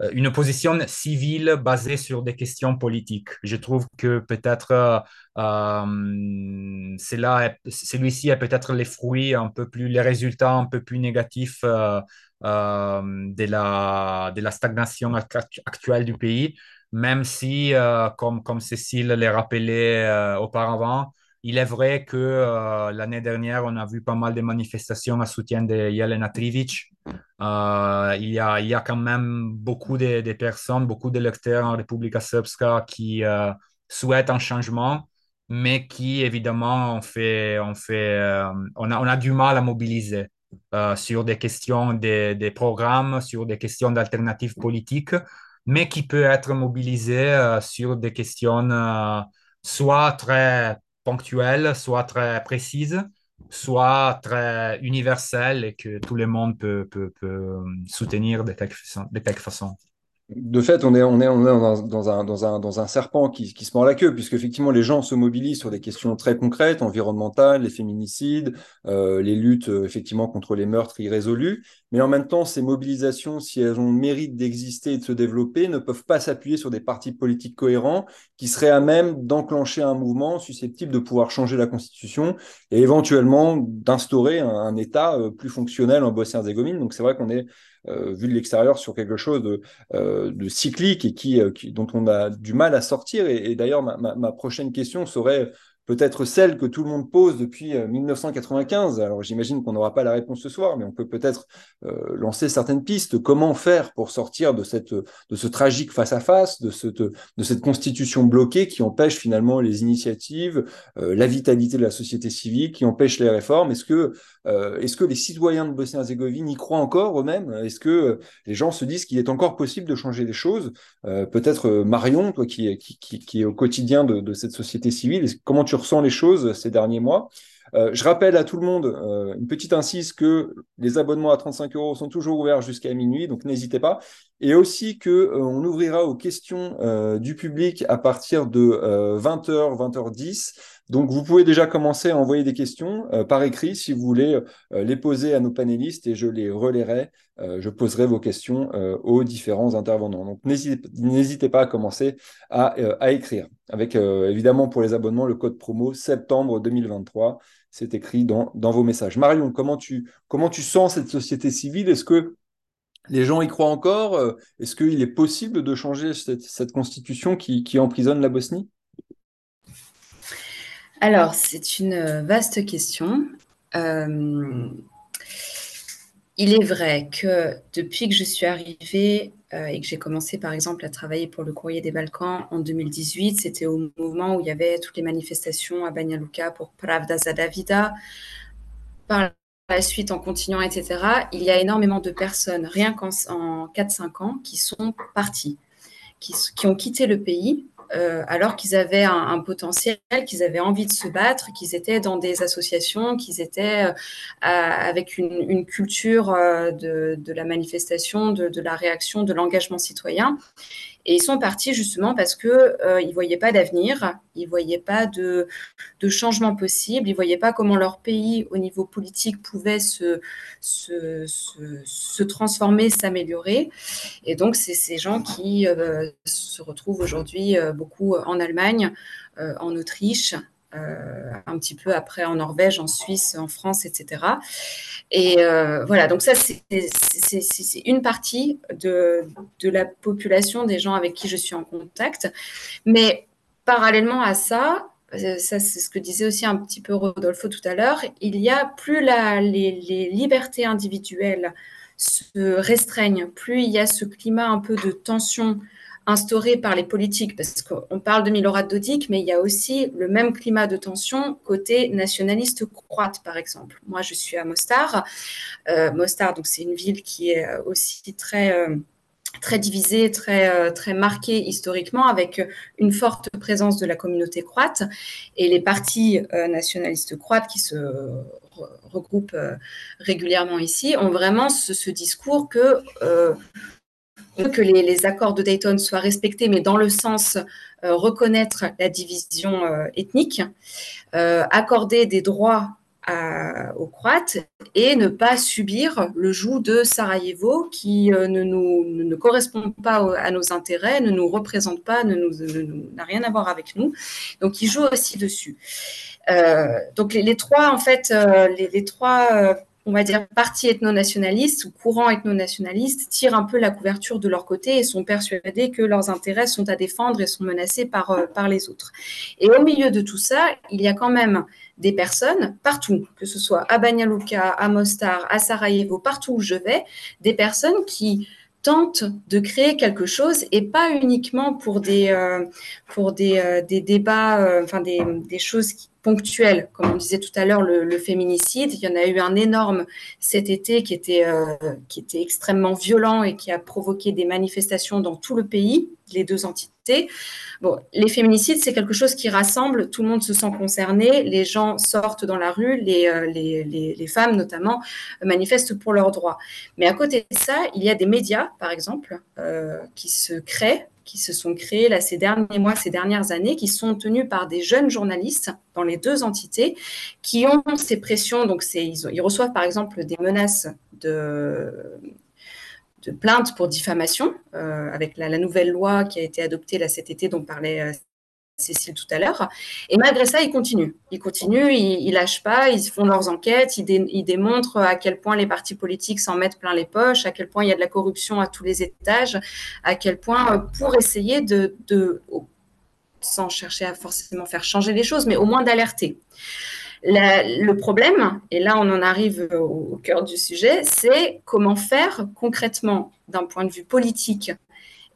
euh, une opposition civile basée sur des questions politiques. Je trouve que peut-être euh, euh celui-ci est peut-être les fruits un peu plus, les résultats un peu plus négatifs euh, de, la, de la stagnation actuelle du pays, même si, comme, comme Cécile l'a rappelé auparavant, il est vrai que euh, l'année dernière, on a vu pas mal de manifestations à soutien de Jelena Trivic. Euh, il, y a, il y a quand même beaucoup de, de personnes, beaucoup d'électeurs en République Srpska qui euh, souhaitent un changement, mais qui évidemment on fait, on fait, on a, on a du mal à mobiliser sur des questions des, des programmes, sur des questions d'alternatives politiques, mais qui peut être mobilisé sur des questions soit très ponctuelle, soit très précise, soit très universelle et que tout le monde peut, peut, peut soutenir de quelque, de quelque façon de fait, on est, on est, dans, un, dans, un, dans un serpent qui, se mord la queue, puisque effectivement les gens se mobilisent sur des questions très concrètes, environnementales, les féminicides, euh, les luttes euh, effectivement contre les meurtres irrésolus. Mais en même temps, ces mobilisations, si elles ont le mérite d'exister et de se développer, ne peuvent pas s'appuyer sur des partis politiques cohérents qui seraient à même d'enclencher un mouvement susceptible de pouvoir changer la Constitution et éventuellement d'instaurer un, un, État euh, plus fonctionnel en Bosnie-Herzégovine. Donc c'est vrai qu'on est vu de l'extérieur sur quelque chose de, euh, cyclique et qui, euh, qui, dont on a du mal à sortir. Et, d'ailleurs, ma, prochaine question serait peut-être celle que tout le monde pose depuis 1995. Euh, Alors j'imagine qu'on n'aura pas la réponse ce soir, mais on peut peut-être euh, lancer certaines pistes. Comment faire pour sortir de, cette, de ce tragique face-à-face, de, cette, de cette constitution bloquée qui empêche finalement les initiatives, euh, la vitalité de la société civile, qui empêche les réformes? Est-ce que, euh, est-ce que les citoyens de Bosnie-Herzégovine y croient encore eux-mêmes? Est-ce que les gens se disent qu'il est encore possible de changer les choses? Peut-être Marion, toi qui, qui, est au quotidien de, de cette société civile, comment tu ressens les choses ces derniers mois. Euh, je rappelle à tout le monde, euh, une petite insiste, que les abonnements à 35 euros sont toujours ouverts jusqu'à minuit, donc n'hésitez pas. Et aussi que euh, ouvrira aux questions du public à partir de 20h, euh, 20h10. Donc vous pouvez déjà commencer à envoyer des questions par écrit si vous voulez les poser à nos panélistes et je les relayerai. Je poserai vos questions aux différents intervenants. Donc n'hésitez pas à commencer à, à écrire. Avec évidemment pour les abonnements le code promo septembre 2023 c'est écrit dans, vos messages. Marion, comment tu, sens cette société civile? Est-ce que les gens y croient encore? Euh, Est-ce qu'il est possible de changer cette, constitution qui, emprisonne la Bosnie? Alors, c'est une vaste question. Euh, il est vrai que depuis que je suis arrivée euh, et que j'ai commencé, par exemple, à travailler pour le Courrier des Balkans en 2018, c'était au moment où il y avait toutes les manifestations à Banja Luka pour Pravda Zadavida. Par la suite, en continuant, etc., il y a énormément de personnes, rien qu'en 4-5 ans, qui sont parties, qui, qui, ont quitté le pays euh, alors qu'ils avaient un, potentiel, qu'ils avaient envie de se battre, qu'ils étaient dans des associations, qu'ils étaient euh, avec une, culture de, la manifestation, de, la réaction, de l'engagement citoyen. Et ils sont partis justement parce qu'ils euh, ne voyaient pas d'avenir, ils ne voyaient pas de, changement possible, ils ne voyaient pas comment leur pays, au niveau politique, pouvait se, transformer, s'améliorer. Et donc, c'est ces gens qui euh, se retrouvent aujourd'hui euh, beaucoup en Allemagne, en Autriche, euh, un petit peu après en Norvège, en Suisse, en France, etc. Et euh, voilà, donc ça, c'est une partie de, la population des gens avec qui je suis en contact. Mais parallèlement à ça, euh, ça c'est ce que disait aussi un petit peu Rodolfo tout à l'heure, il y a plus les libertés individuelles se restreignent, plus il y a ce climat un peu de tension instauré par les politiques, parce qu'on parle de Milorad Dodik, mais il y a aussi le même climat de tension côté nationaliste croate, par exemple. Moi, je suis à Mostar. Euh, Mostar, donc c'est une ville qui est aussi très euh, très divisée, très, euh, très marquée historiquement, avec une forte présence de la communauté croate. Et les partis nationalistes croates qui se regroupent régulièrement ici ont vraiment ce discours que que les, accords de Dayton soient respectés, mais dans le sens euh, reconnaître la division euh, ethnique, euh, accorder des droits aux Croates et ne pas subir le joug de Sarajevo qui ne, nous, ne correspond pas à nos intérêts, ne nous représente pas, ne nous, n'a rien à voir avec nous. Donc, ils jouent aussi dessus. donc, les, trois, en fait, les trois on va dire, partis ethno-nationalistes ou courants ethno-nationalistes tirent un peu la couverture de leur côté et sont persuadés que leurs intérêts sont à défendre et sont menacés par, euh, par les autres. Et au milieu de tout ça, il y a quand même des personnes partout, que ce soit à Banja Luka, à Mostar, à Sarajevo, partout où je vais, des personnes qui tentent de créer quelque chose et pas uniquement pour des, euh, euh, débats, enfin des, des choses ponctuelles, comme on disait tout à l'heure, le, féminicide. Il y en a eu un énorme cet été euh, qui était extrêmement violent et qui a provoqué des manifestations dans tout le pays, les deux entités. Bon, les féminicides, c'est quelque chose qui rassemble, tout le monde se sent concerné, les gens sortent dans la rue, les, euh, les, les, femmes notamment manifestent pour leurs droits. Mais à côté de ça, il y a des médias, par exemple, euh, qui se créent qui se sont créés là, ces derniers mois, ces dernières années, qui sont tenus par des jeunes journalistes dans les deux entités, qui ont ces pressions. Donc, ils, ils, reçoivent par exemple des menaces de, de plaintes pour diffamation, euh, avec la, nouvelle loi qui a été adoptée là, cet été dont parlait euh, Cécile tout à l'heure. Et malgré ça, ils continuent. Ils continuent, ils, ne lâchent pas, ils font leurs enquêtes, ils, démontrent à quel point les partis politiques s'en mettent plein les poches, à quel point il y a de la corruption à tous les étages, à quel point, euh, pour essayer de, sans chercher à forcément faire changer les choses, mais au moins d'alerter. Le problème, et là on en arrive au cœur du sujet, c'est comment faire concrètement d'un point de vue politique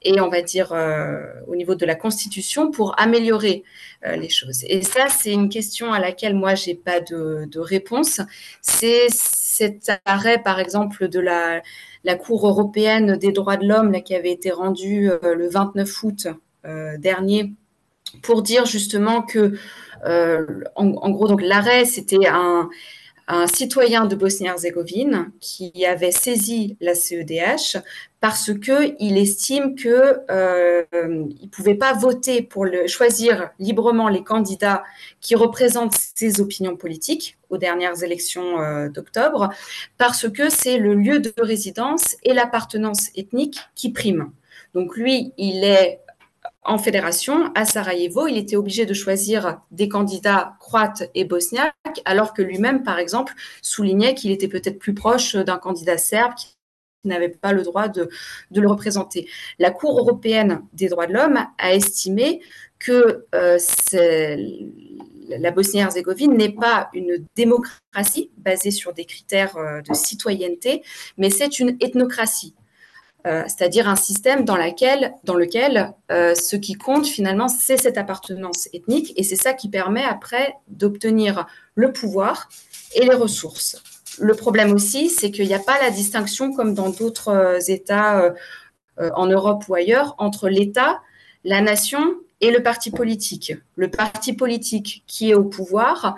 et on va dire euh, au niveau de la Constitution pour améliorer euh, les choses. Et ça, c'est une question à laquelle moi, je n'ai pas de, réponse. C'est cet arrêt, par exemple, de la, Cour européenne des droits de l'homme qui avait été rendu euh, le 29 août dernier pour dire justement que, en, gros, donc l'arrêt, c'était un citoyen de Bosnie-Herzégovine qui avait saisi la CEDH parce qu'il estime qu'il euh, ne pouvait pas voter pour choisir librement les candidats qui représentent ses opinions politiques aux dernières élections euh, d'octobre, parce que c'est le lieu de résidence et l'appartenance ethnique qui priment. Donc lui, il est en fédération, à Sarajevo, il était obligé de choisir des candidats croates et bosniaques, alors que lui-même, par exemple, soulignait qu'il était peut-être plus proche d'un candidat serbe qui n'avait pas le droit de, le représenter. La Cour européenne des droits de l'homme a estimé que euh, la Bosnie-Herzégovine n'est pas une démocratie basée sur des critères euh, de citoyenneté, mais c'est une ethnocratie. Euh, c'est-à-dire un système dans, dans lequel euh, ce qui compte finalement, c'est cette appartenance ethnique, et c'est ça qui permet après d'obtenir le pouvoir et les ressources. Le problème aussi, c'est qu'il n'y a pas la distinction, comme dans d'autres euh, États en Europe ou ailleurs, entre l'État, la nation et le parti politique. Le parti politique qui est au pouvoir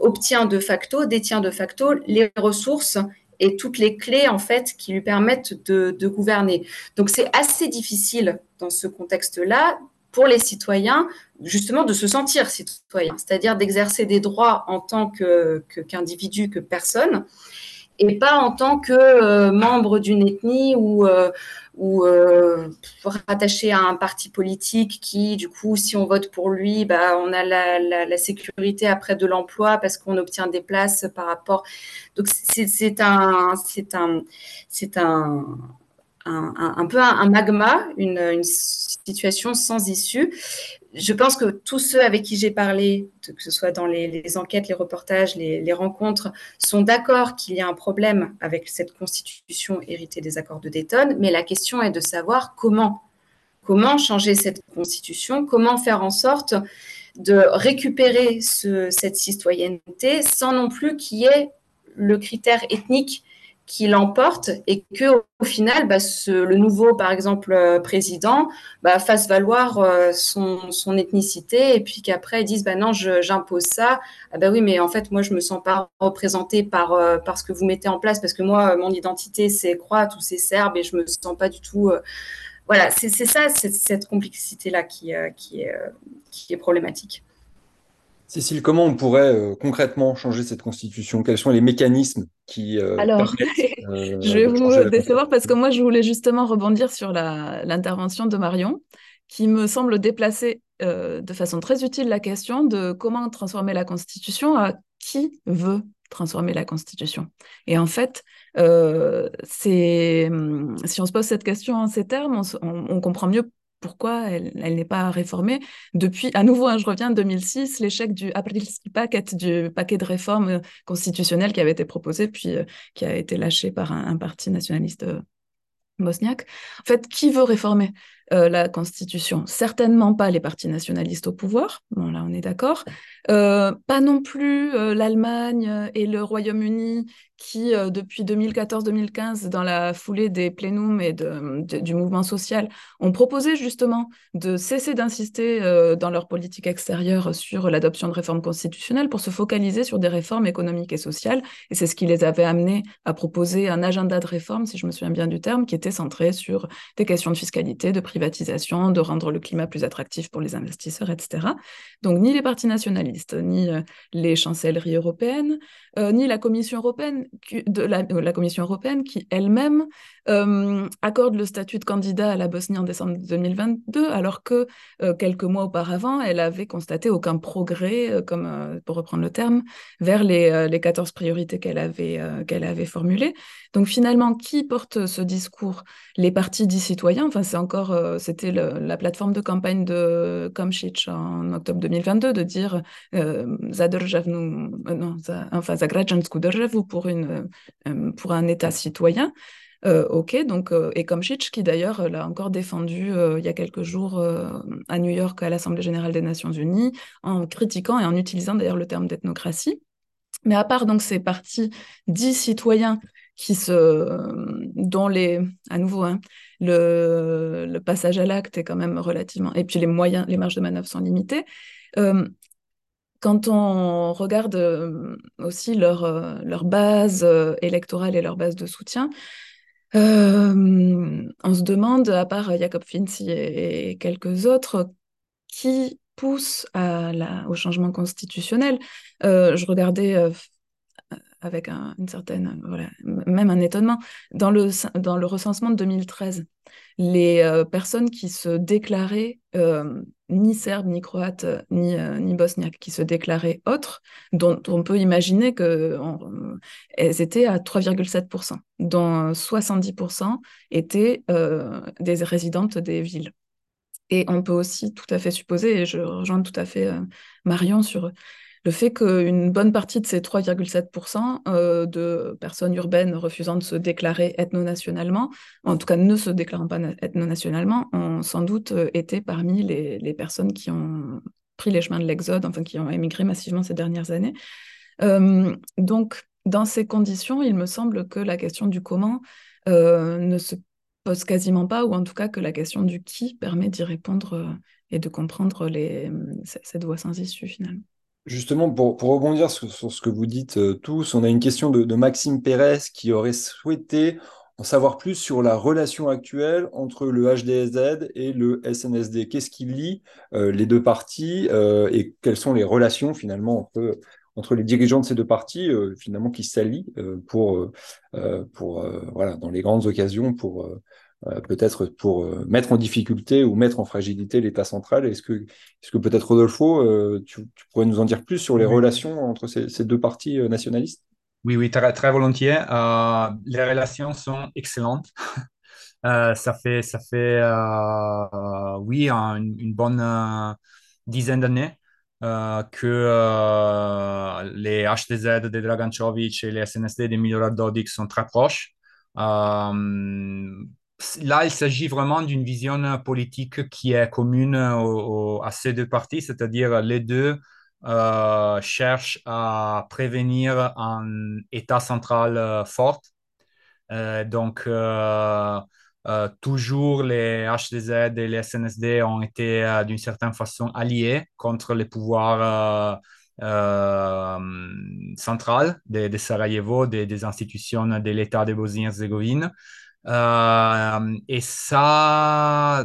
obtient de facto, détient de facto les ressources et toutes les clés en fait qui lui permettent de, gouverner. Donc c'est assez difficile dans ce contexte-là pour les citoyens justement de se sentir citoyens, c'est-à-dire d'exercer des droits en tant qu'individu, que, personne, et pas en tant que euh, membre d'une ethnie ou, euh, ou euh, rattaché à un parti politique qui, du coup, si on vote pour lui, bah, on a la, la, sécurité après de l'emploi parce qu'on obtient des places par rapport. Donc c'est, un, c'est un, c'est un, un, un, peu un, magma, une, une, situation sans issue je pense que tous ceux avec qui j'ai parlé, que ce soit dans les, enquêtes, les reportages, les, rencontres, sont d'accord qu'il y a un problème avec cette constitution héritée des accords de Dayton, mais la question est de savoir comment. Changer cette constitution? Comment faire en sorte de récupérer cette citoyenneté sans non plus qu'il y ait le critère ethnique qui l'emporte et que au final, bah, le nouveau, par exemple, euh, président, bah, fasse valoir euh, son, son, ethnicité et puis qu'après ils disent, bah non, j'impose ça. Ah bah oui, mais en fait, moi, je me sens pas représentée par, euh, ce que vous mettez en place parce que moi, mon identité, c'est croate ou c'est serbe et je me sens pas du tout. voilà, c'est ça, cette complexité-là qui, qui, qui est problématique. Cécile, comment on pourrait euh, concrètement changer cette constitution? Quels sont les mécanismes qui euh, Alors, euh, je vais vous décevoir parce que moi, je voulais justement rebondir sur l'intervention de Marion, qui me semble déplacer de façon très utile la question de comment transformer la constitution à qui veut transformer la Constitution. Et en fait, c'est si on se pose cette question en ces termes, on comprend mieux pourquoi elle, n'est pas réformée depuis, à nouveau, hein, je reviens, 2006, l'échec du Aprilski Packet, du paquet de réformes euh, constitutionnelles qui avait été proposé, puis euh, qui a été lâché par un, parti nationaliste euh, bosniaque. En fait, qui veut réformer? La Constitution. Certainement pas les partis nationalistes au pouvoir, bon là on est d'accord, pas non plus l'Allemagne et le Royaume-Uni qui, euh, depuis 2014-2015, dans la foulée des plénums et du mouvement social, ont proposé justement de cesser d'insister euh, dans leur politique extérieure sur l'adoption de réformes constitutionnelles pour se focaliser sur des réformes économiques et sociales. Et c'est ce qui les avait amenés à proposer un agenda de réforme, si je me souviens bien du terme, qui était centré sur des questions de fiscalité, de privatisation, de rendre le climat plus attractif pour les investisseurs, etc. Donc ni les partis nationalistes, ni euh, les chancelleries européennes, ni la Commission européenne de euh, la, Commission européenne qui elle-même euh, accorde le statut de candidat à la Bosnie en décembre 2022, alors que euh, quelques mois auparavant, elle avait constaté aucun progrès, comme pour reprendre le terme, vers les, les 14 priorités qu'elle avait, qu'elle avait formulées. Donc finalement, qui porte ce discours? Les partis dits citoyens. Enfin, c'est encore, c'était la plateforme de campagne de Komšić en octobre 2022 de dire Zadržavnu, non, enfin Zagrađansku državu pour euh, euh, pour un État citoyen. Euh, ok, donc et Komšić qui d'ailleurs l'a encore défendu il y a quelques jours à New York à l'Assemblée générale des Nations Unies en critiquant et en utilisant d'ailleurs le terme d'ethnocratie. Mais à part donc ces partis dits citoyens qui se, dont les, à nouveau, hein, le, passage à l'acte est quand même relativement, et puis les moyens, les marges de manœuvre sont limitées. Quand on regarde euh, aussi leur, euh, leur base euh, électorale et leur base de soutien, on se demande, à part Jacob Finzi et, quelques autres, qui pousse au changement constitutionnel. je regardais avec une certaine, voilà, même un étonnement, dans le, dans le recensement de 2013, les personnes qui se déclaraient ni serbes, ni croates, ni, euh, ni bosniaques, qui se déclaraient autres, dont on peut imaginer qu'elles étaient à 3,7%, dont 70% étaient euh, des résidentes des villes. Et on peut aussi tout à fait supposer, et je rejoins tout à fait euh, Marion sur le fait qu'une bonne partie de ces 3,7% euh, de personnes urbaines refusant de se déclarer ethno-nationalement, en tout cas ne se déclarant pas ethno-nationalement, ont sans doute euh, été parmi les, personnes qui ont pris les chemins de l'exode, enfin qui ont émigré massivement ces dernières années. Euh, donc, dans ces conditions, il me semble que la question du comment ne se pose quasiment pas, ou en tout cas que la question du qui permet d'y répondre et de comprendre cette voie sans issue finalement. Justement, pour, pour rebondir sur, ce que vous dites tous, on a une question de, Maxime Pérez qui aurait souhaité en savoir plus sur la relation actuelle entre le HDSZ et le SNSD. Qu'est-ce qui lie euh, les deux parties euh, et quelles sont les relations finalement entre, les dirigeants de ces deux parties euh, finalement qui s'allient pour, pour voilà, dans les grandes occasions pour peut-être pour mettre en difficulté ou mettre en fragilité l'État central. Est-ce que, est-ce que peut-être Rodolfo, tu, tu, pourrais nous en dire plus sur les oui. relations entre ces, ces deux partis nationalistes? Oui, oui, très, très volontiers. Euh, les relations sont excellentes. euh, ça fait, ça fait euh, oui, une, une bonne euh, dizaine d'années que les HDZ de Dragančović et les SNSD de Milorad Dodik sont très proches. Là, il s'agit vraiment d'une vision politique qui est commune au, à ces deux partis, c'est-à-dire les deux euh, cherche à prévenir un État central euh, fort. Euh, donc, toujours les HDZ et les SNSD ont été d'une certaine façon alliés contre les pouvoirs centraux de, de, Sarajevo, des, des institutions de l'État de Bosnie-Herzégovine. Et ça,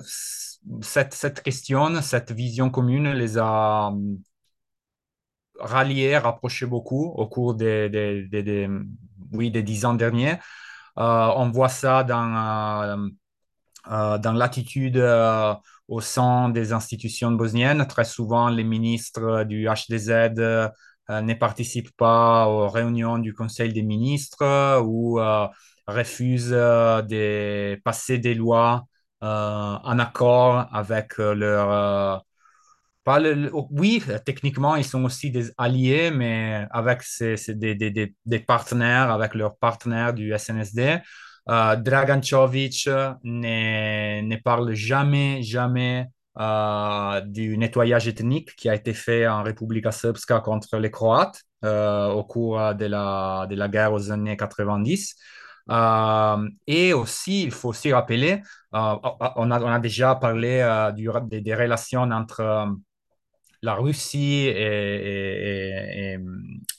cette, question, cette vision commune les a rallié, rapproché beaucoup au cours des, des, des, oui, des dix ans derniers. Euh, on voit ça dans, euh, euh, dans l'attitude au sein des institutions bosniennes. Très souvent, les ministres du HDZ ne participent pas aux réunions du Conseil des ministres ou refusent de passer des lois en accord avec leur pas le, oui, techniquement, ils sont aussi des alliés, mais avec ces, des, des, des, partenaires, avec leurs partenaires du SNSD. Euh, Dragančović ne, parle jamais, jamais euh, du nettoyage ethnique qui a été fait en République Srpska contre les Croates euh, au cours de la, de la guerre aux années 90. Euh, et aussi, il faut aussi rappeler, euh, on, a, on a déjà parlé euh, des, relations entre la Russie et,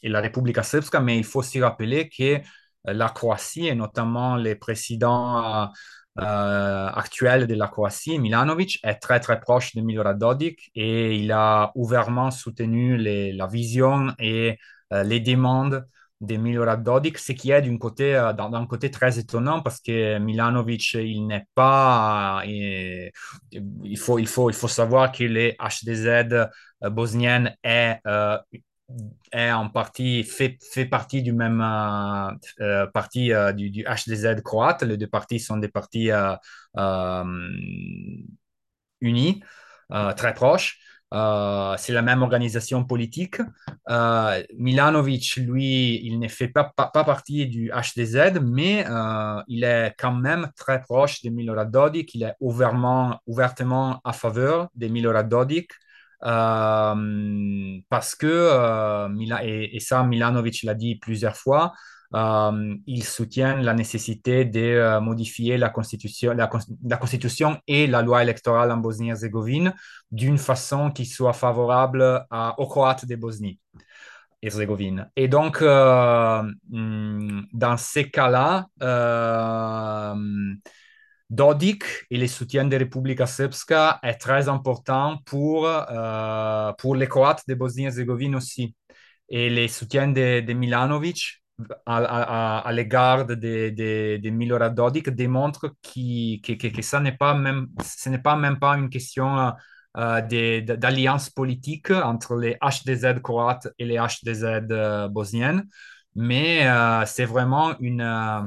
la République Srpska, mais il faut aussi rappeler que la Croatie, et notamment les présidents actuels de la Croatie, Milanovic, est très très proche de Milorad Dodik et il a ouvertement soutenu la vision et les demandes de Milorad Dodik, ce qui est d'un côté, d'un côté très étonnant parce que Milanovic, il n'est pas. Il, il, faut, il, faut, il faut savoir que les HDZ bosnienne est, euh, est en partie, fait, fait partie du même euh, euh, parti du, HDZ croate. Les deux partis sont des partis unis, très proches. Euh, c'est la même organisation politique. Euh, Milanovic, lui, il ne fait pas, pas, partie du HDZ, mais euh, il est quand même très proche de Milorad Dodik. Il est ouvertement, ouvertement à faveur de Milorad Dodik. parce que, et, et, ça, Milanovic l'a dit plusieurs fois, euh, ils soutiennent la nécessité de euh, modifier la constitution, la, constitution et la loi électorale en Bosnie-Herzégovine d'une façon qui soit favorable aux Croates de Bosnie. Herzégovine. Et donc, euh, hmm, dans ces cas-là, euh, Dodik et les soutiens de Republika Srpska est très important pour, pour les Croates de Bosnie-Herzégovine aussi. Et les soutiens de, de Milanovic à, à, à l'égard de, de, de Milorad Dodik démontre que, que, que ça n'est pas même, ce n'est pas même pas une question euh, d'alliance politique entre les HDZ croates et les HDZ euh, bosniennes, mais euh, c'est vraiment une, euh,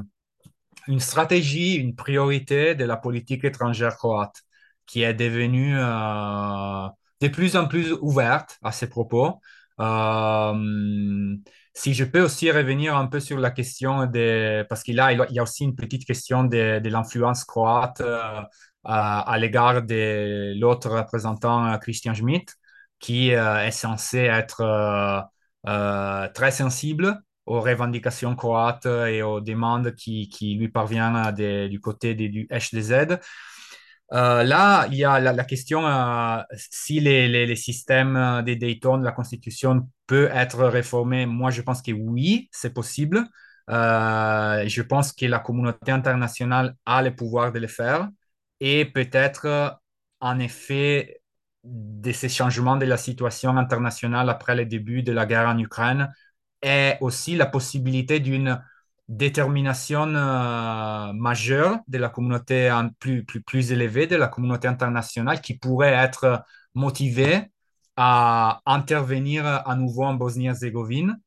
une stratégie, une priorité de la politique étrangère croate qui est devenue euh, de plus en plus ouverte à ces propos. Euh, si je peux aussi revenir un peu sur la question de, parce qu'il il y a aussi une petite question de, de l'influence croate euh, à, l'égard de l'autre représentant, Christian Schmidt, qui euh, est censé être euh, euh très sensible aux revendications croates et aux demandes qui, qui lui parviennent du côté du HDZ. Euh, là, il y a la, question euh, si les, les, systèmes des Dayton, la Constitution peut être réformé. Moi, je pense que oui, c'est possible. Euh, je pense que la communauté internationale a le pouvoir de le faire et peut-être, en effet, de ces changements de la situation internationale après le début de la guerre en Ukraine et aussi la possibilité d'une détermination euh, majeure de la communauté plus, plus, plus élevée, de la communauté internationale qui pourrait être motivée à intervenir à nouveau en Bosnie-Herzégovine.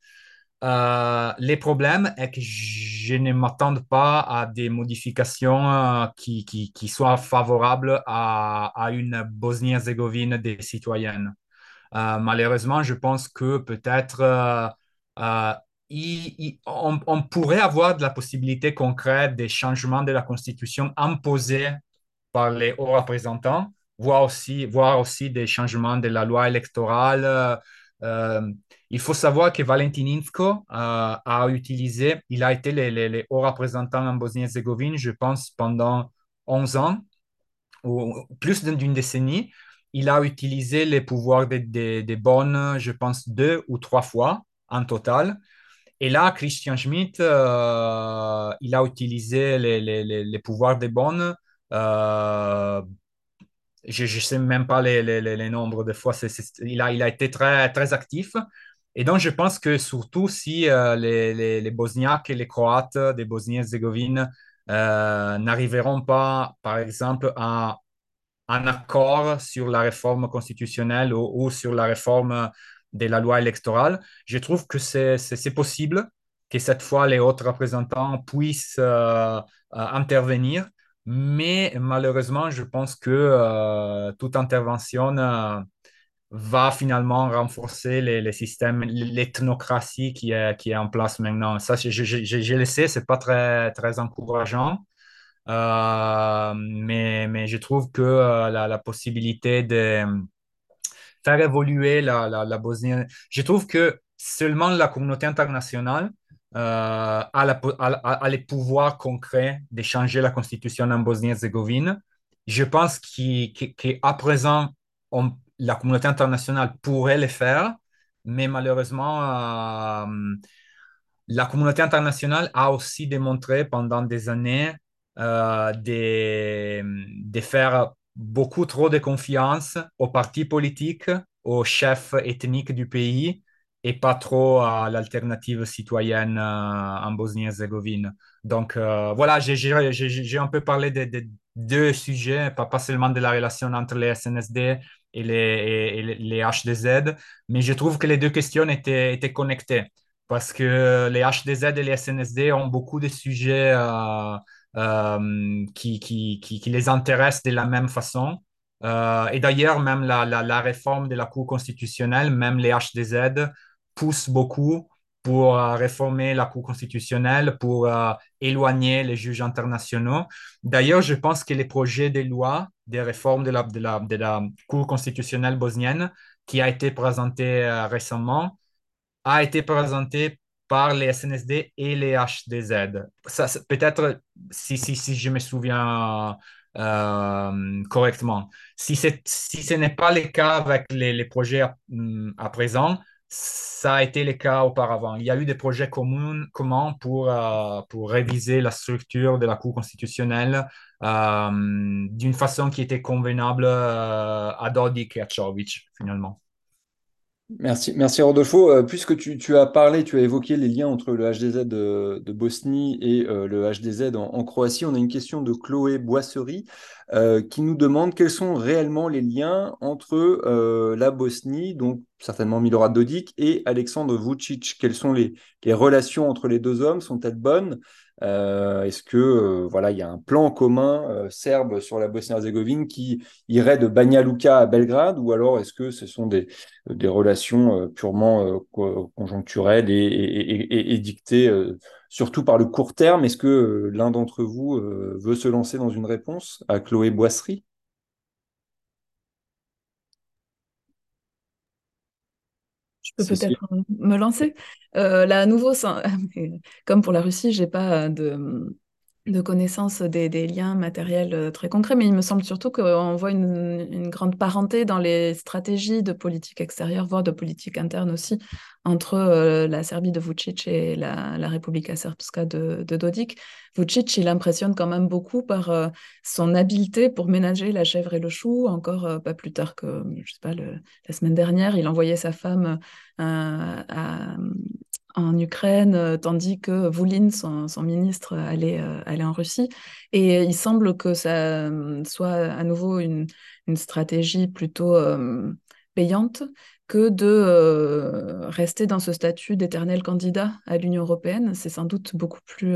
Euh, les problèmes est que je ne m'attends pas à des modifications euh, qui, qui, soient favorables à, à une Bosnie-Herzégovine des citoyennes. malheureusement, je pense que peut-être on, pourrait avoir de la possibilité concrète des changements de la Constitution imposés par les hauts représentants, voire aussi, voire aussi des changements de la loi électorale. Euh, il faut savoir que Valentin euh, a utilisé, il a été les, les, hauts représentants en Bosnie-Herzégovine, je pense, pendant 11 ans, ou plus d'une décennie. Il a utilisé les pouvoirs des, des bonnes, je pense, deux ou trois fois en total. Et là, Christian Schmidt, euh, il a utilisé les, les, les, pouvoirs des bonnes. Euh, je ne sais même pas les, les nombres de fois. il, a, il a été très, très actif. Et donc, je pense que surtout si euh, les, les, Bosniaques et les Croates des Bosnie-Herzégovine n'arriveront pas, par exemple, à un accord sur la réforme constitutionnelle ou, ou sur la réforme de la loi électorale. Je trouve que c'est possible que cette fois les autres représentants puissent euh, euh, intervenir, mais malheureusement, je pense que euh, toute intervention va finalement renforcer les, les systèmes, l'ethnocratie qui est, qui est en place maintenant. Ça, je, le sais, c'est pas très, très encourageant. mais, mais je trouve que la, la, possibilité de, faire évoluer la, la, Bosnie. Je trouve que seulement la communauté internationale euh, a, les pouvoirs concrets de changer la constitution en Bosnie-Herzégovine. Je pense qu'à présent, la communauté internationale pourrait le faire, mais malheureusement, euh, la communauté internationale a aussi démontré pendant des années euh, de faire beaucoup trop de confiance aux partis politiques, aux chefs ethniques du pays et pas trop à l'alternative citoyenne euh, en Bosnie-Herzégovine. Donc euh, voilà, j'ai un peu parlé des de, deux sujets, pas, seulement de la relation entre les SNSD et les, et mais je trouve que les deux questions étaient, connectées parce que les HDZ et les SNSD ont beaucoup de sujets euh, qui, les intéressent de la même façon. Et d'ailleurs, même la, réforme de la Cour constitutionnelle, même les HDZ pousse beaucoup pour euh, réformer la Cour constitutionnelle, pour euh, éloigner les juges internationaux. D'ailleurs, je pense que les projets de loi des réformes de la, Cour constitutionnelle bosnienne qui a été présenté euh, récemment a été présenté par les SNSD et les HDZ. Peut-être, si, si, si je me souviens correctement, si, si ce n'est pas le cas avec les, projets hum, à présent, ça a été le cas auparavant. Il y a eu des projets communs, pour, euh, pour réviser la structure de la Cour constitutionnelle euh, d'une façon qui était convenable à Dodik et à finalement. Merci, merci Rodolfo. Euh, puisque tu, as parlé, tu as évoqué les liens entre le HDZ de, Bosnie et euh, le HDZ en, Croatie, on a une question de Chloé Boisserie euh, qui nous demande quels sont réellement les liens entre la Bosnie, donc certainement Milorad Dodik, et Alexandre Vucic. Quelles sont les, les relations entre les deux hommes? Sont-elles bonnes? Euh, est-ce que euh, voilà, il y a un plan commun euh, serbe sur la Bosnie-Herzégovine qui irait de Banja Luka à Belgrade, ou alors est-ce que ce sont des, des relations purement conjoncturelles et, dictées surtout par le court terme? Est-ce que l'un d'entre vous veut se lancer dans une réponse à Chloé Boisserie? Je peux peut-être me lancer. là, à nouveau, comme pour la Russie, j'ai pas de de connaissance des, liens matériels euh, très concrets, mais il me semble surtout qu'on voit une, grande parenté dans les stratégies de politique extérieure, voire de politique interne aussi, entre euh, la Serbie de Vucic et la, la Republika de, de, Dodik. Vucic, il impressionne quand même beaucoup par euh, son habileté pour ménager la chèvre et le chou. Encore pas plus tard que, je sais pas, la semaine dernière, il envoyait sa femme à, en Ukraine, euh, tandis que Voulin, son, ministre, allait, euh, allait, en Russie. Et il semble que ça euh, soit à nouveau une, stratégie plutôt payante que de rester dans ce statut d'éternel candidat à l'Union européenne. C'est sans doute beaucoup plus...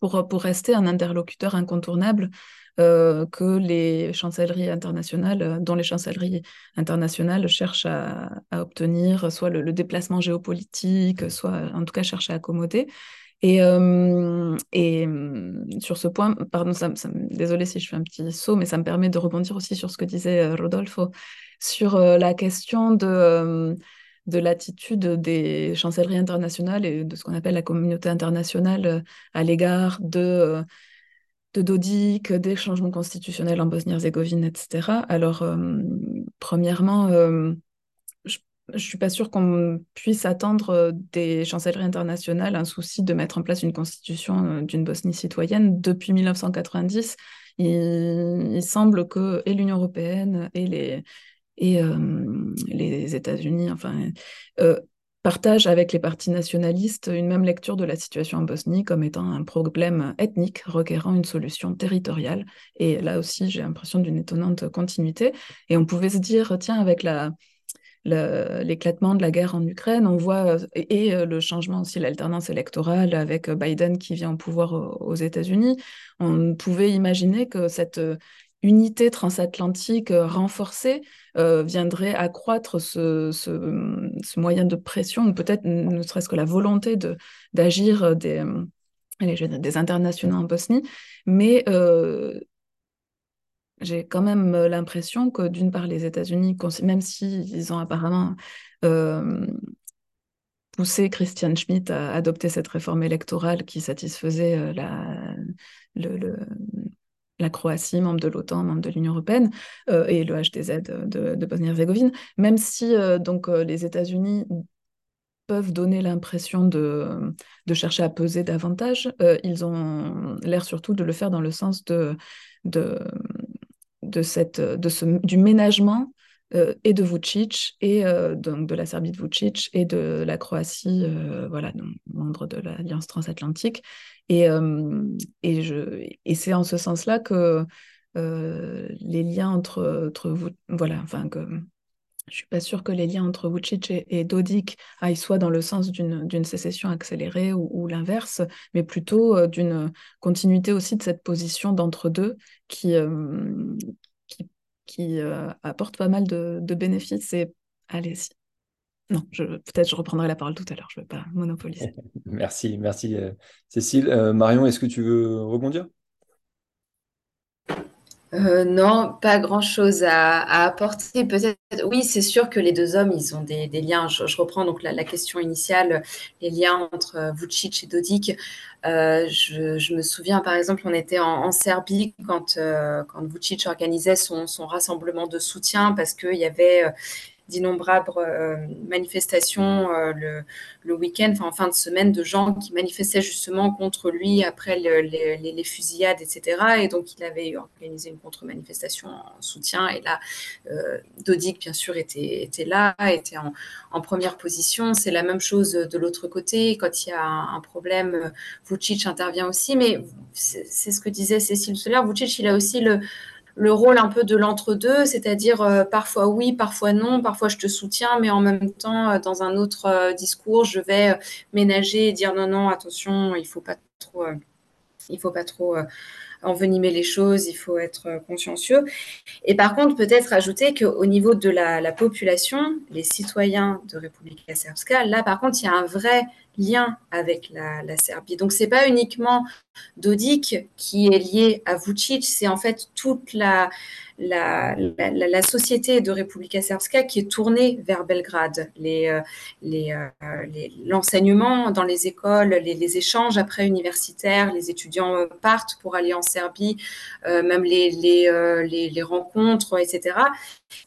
pour, pour rester un interlocuteur incontournable euh, que les chancelleries internationales, euh, dont les chancelleries internationales cherchent à, obtenir soit le, déplacement géopolitique, soit en tout cas cherchent à accommoder. Et, euh, et sur ce point, pardon, ça, désolé si je fais un petit saut, mais ça me permet de rebondir aussi sur ce que disait Rodolfo sur la question de de l'attitude des chancelleries internationales et de ce qu'on appelle la communauté internationale à l'égard de de Dodik, des changements constitutionnels en Bosnie-Herzégovine, etc. Alors, euh, premièrement, euh, je ne suis pas sûre qu'on puisse attendre euh, des chancelleries internationales un souci de mettre en place une constitution d'une Bosnie citoyenne. Depuis 1990, il, semble que et l'Union européenne et les, et, les États-Unis, enfin, partage avec les partis nationalistes une même lecture de la situation en Bosnie comme étant un problème ethnique requérant une solution territoriale. Et là aussi, j'ai l'impression d'une étonnante continuité. Et on pouvait se dire, tiens, avec la, l'éclatement de la guerre en Ukraine, on voit, et, euh, le changement aussi, l'alternance électorale avec Biden qui vient au pouvoir aux États-Unis, on pouvait imaginer que cette unité transatlantique euh, renforcée euh, viendrait accroître ce, moyen de pression, ou peut-être ne serait-ce que la volonté d'agir des, des internationaux en Bosnie. Mais euh, j'ai quand même l'impression que d'une part les États-Unis, même s'ils ont apparemment poussé Christian Schmitt à adopter cette réforme électorale qui satisfaisait la, le, la Croatie, membre de l'OTAN, membre de l'Union européenne, euh, et le HDZ de, Bosnie-Herzégovine, même si euh, donc euh, les États-Unis peuvent donner l'impression de, de, chercher à peser davantage, ils ont l'air surtout de le faire dans le sens de, de, de, cette, de ce, du ménagement et de Vucic, et donc de la Serbie de Vucic, et de la Croatie, voilà, membre de l'Alliance transatlantique, et, euh, et, et c'est en ce sens-là que euh, les liens entre, entre voilà, enfin je suis pas sûre que les liens entre Vucic et, Dodik aillent soit dans le sens d'une sécession accélérée ou, l'inverse, mais plutôt euh, d'une continuité aussi de cette position d'entre-deux qui, qui, qui apporte pas mal de, bénéfices. Et allez-y. Non, peut-être je reprendrai la parole tout à l'heure, je ne vais pas monopoliser. merci, merci euh, Cécile. Euh, Marion, est-ce que tu veux rebondir? Euh, non, pas grand-chose à, apporter. Peut-être, oui, c'est sûr que les deux hommes, ils ont des, liens. Je, reprends donc la, question initiale, les liens entre Vucic et Dodik. je, me souviens, par exemple, on était en, Serbie quand, quand Vucic organisait son, son, rassemblement de soutien parce qu'il y avait d'innombrables euh, manifestations euh, le, week-end, enfin en fin de semaine, de gens qui manifestaient justement contre lui après les, fusillades, etc. Et donc il avait organisé une contre-manifestation en soutien. Et là, euh, Dodik, bien sûr, était, là, était en, en première position. C'est la même chose de l'autre côté. Quand il y a un, problème, Vucic intervient aussi. Mais c'est ce que disait Cécile Soler. Vucic, il a aussi le le rôle un peu de l'entre-deux, c'est-à-dire euh, parfois oui, parfois non, parfois je te soutiens, mais en même temps, euh, dans un autre euh, discours, je vais ménager et dire non, non, attention, il faut pas trop, il faut pas trop envenimer les choses, il faut être consciencieux. Et par contre, peut-être ajouter qu'au niveau de la, population, les citoyens de République Srpska, là, par contre, il y a un vrai lien avec la, Serbie. Donc, ce n'est pas uniquement Dodik qui est lié à Vucic, c'est en fait toute la, la, société de Republika Srpska qui est tournée vers Belgrade. Les, euh, euh, les, l'enseignement dans les écoles, les, échanges après universitaires, les étudiants euh, partent pour aller en Serbie, même les, les, rencontres, etc.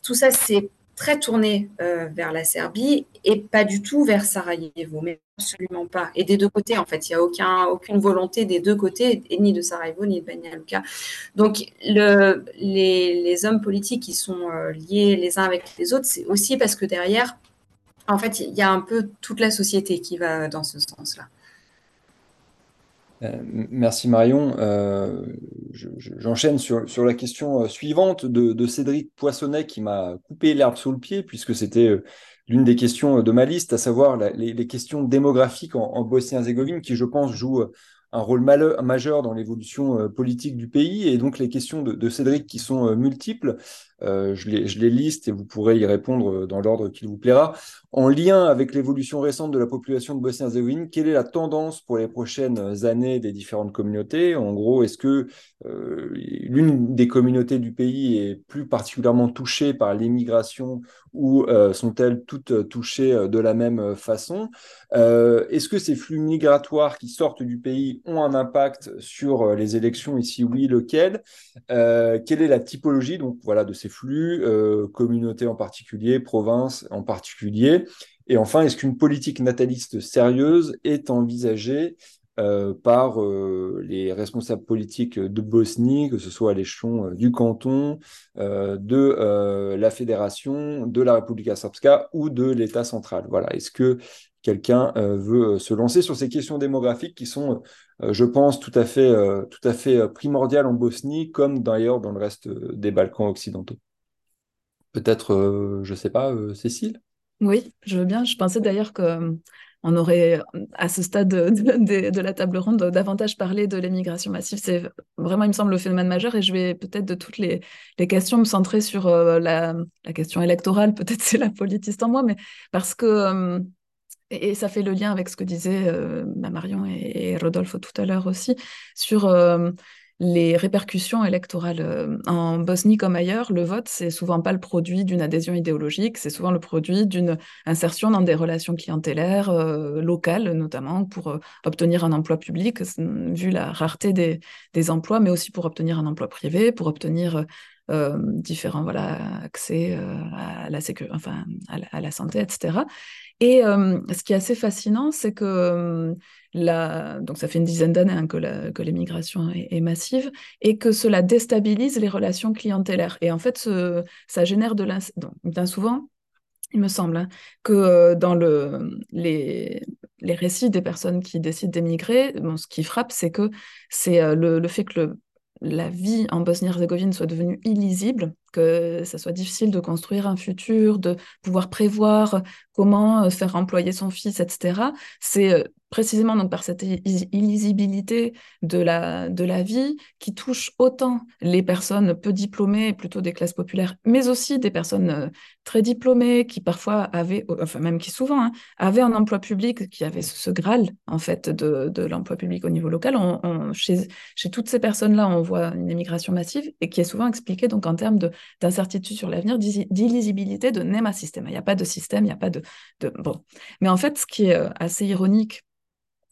Tout ça, c'est très tourné vers la Serbie et pas du tout vers Sarajevo, mais absolument pas. Et des deux côtés, en fait, il n'y a aucun, aucune volonté des deux côtés, ni de Sarajevo, ni de Banja Luka. Donc, le, les, hommes politiques qui sont euh, liés les uns avec les autres, c'est aussi parce que derrière, en fait, il y a un peu toute la société qui va dans ce sens-là. Euh, merci Marion. Euh, j'enchaîne sur, la question suivante de Cédric Poissonnet qui m'a coupé l'herbe sous le pied puisque c'était l'une des questions de ma liste, à savoir les, questions démographiques en, Bosnie-Herzégovine, qui, je pense, jouent un rôle majeur dans l'évolution euh, politique du pays, et donc les questions de, Cédric qui sont euh, multiples. Euh, je, les, liste et vous pourrez y répondre dans l'ordre qu'il vous plaira. En lien avec l'évolution récente de la population de Bosnie-Herzégovine, quelle est la tendance pour les prochaines années des différentes communautés? En gros, est-ce que euh, l'une des communautés du pays est plus particulièrement touchée par l'immigration ou euh, sont-elles toutes touchées de la même façon? Est-ce que ces flux migratoires qui sortent du pays ont un impact sur les élections? Ici, oui, lequel? Quelle est la typologie donc voilà de ces flux, euh, communautés en particulier, provinces en particulier Et enfin, est-ce qu'une politique nataliste sérieuse est envisagée euh, par euh, les responsables politiques de Bosnie, que ce soit à l'échelon du canton, de la fédération, de la République Srpska ou de l'État central? Voilà. Est-ce que quelqu'un veut se lancer sur ces questions démographiques qui sont, je pense, tout à fait, tout à fait primordiales en Bosnie, comme d'ailleurs dans le reste des Balkans occidentaux Peut-être, euh, je ne sais pas, euh, Cécile? Oui, je veux bien. Je pensais d'ailleurs que euh, on aurait, à ce stade de, la table ronde, davantage parlé de l'émigration massive. C'est vraiment, il me semble, le phénomène majeur. Et je vais peut-être de toutes les, questions me centrer sur la, question électorale. Peut-être c'est la politiste en moi, mais parce que, et, ça fait le lien avec ce que disaient Marion et, Rodolphe tout à l'heure aussi, sur les répercussions électorales euh, en Bosnie comme ailleurs, le vote, c'est souvent pas le produit d'une adhésion idéologique, c'est souvent le produit d'une insertion dans des relations clientélaires euh, locales, notamment pour euh, obtenir un emploi public, vu la rareté des, emplois, mais aussi pour obtenir un emploi privé, pour obtenir différents voilà, accès à, la enfin, à la, santé, etc. Et ce qui est assez fascinant, c'est que donc ça fait une dizaine d'années hein, que l'émigration est, massive, et que cela déstabilise les relations clientélaires. Et en fait, ça génère de l'insécurité. Bien souvent, il me semble, hein, que dans le, les, récits des personnes qui décident d'émigrer, ce qui frappe, c'est que c'est le, fait que le, la vie en Bosnie-Herzégovine soit devenue illisible, que ça soit difficile de construire un futur, de pouvoir prévoir comment euh, faire employer son fils, etc. C'est précisément donc par cette illisibilité de la, de la vie qui touche autant les personnes peu diplômées, plutôt des classes populaires, mais aussi des personnes euh, très diplômées qui parfois avaient, enfin même qui souvent hein, avaient un emploi public, qui avaient ce, graal en fait de, de l'emploi public au niveau local. Chez, chez toutes ces personnes-là, on voit une émigration massive et qui est souvent expliquée donc en termes d'incertitude sur l'avenir, d'illisibilité de NEMA système. Il n'y a pas de système, il n'y a pas de, de... Bon. Mais en fait, ce qui est euh, assez ironique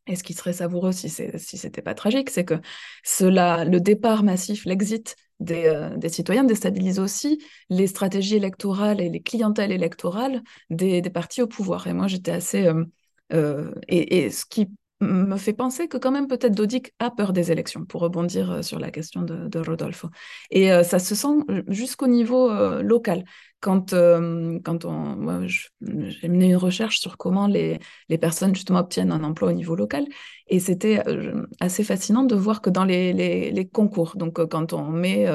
et ce qui serait savoureux si si c'était pas tragique, c'est que cela, le départ massif, l'exit des, euh, citoyens déstabilise aussi les stratégies électorales et les clientèles électorales des, partis au pouvoir. Et moi, j'étais assez... Euh, euh, et, ce qui me fait penser que quand même peut-être Dodik a peur des élections, pour rebondir euh, sur la question de, Rodolfo. Et euh, ça se sent jusqu'au niveau euh, local. Quand, quand on, j'ai mené une recherche sur comment les, les, personnes justement obtiennent un emploi au niveau local, et c'était assez fascinant de voir que dans les, les, les concours, donc quand on met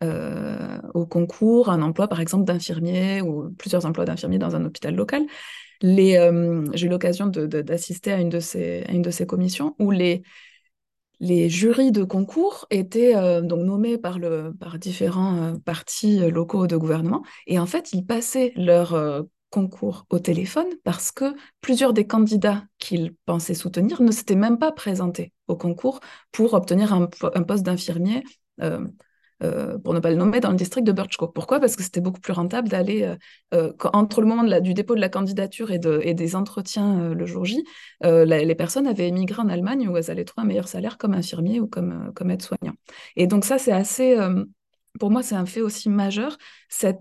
au concours un emploi par exemple d'infirmier ou plusieurs emplois d'infirmier dans un hôpital local, euh, j'ai eu l'occasion d'assister à, une de ces, commissions où les, jurys de concours étaient euh, donc nommés par, différents euh, partis locaux de gouvernement et en fait ils passaient leur concours au téléphone parce que plusieurs des candidats qu'ils pensaient soutenir ne s'étaient même pas présentés au concours pour obtenir un, poste d'infirmier. Euh, euh, pour ne pas le nommer, dans le district de Birchcroft. Pourquoi? Parce que c'était beaucoup plus rentable d'aller, euh, entre le moment du dépôt de la candidature et, des entretiens le jour J, les personnes avaient émigré en Allemagne où elles allaient trouver un meilleur salaire comme infirmier ou comme, comme aide-soignant. Et donc ça, c'est assez pour moi, c'est un fait aussi majeur,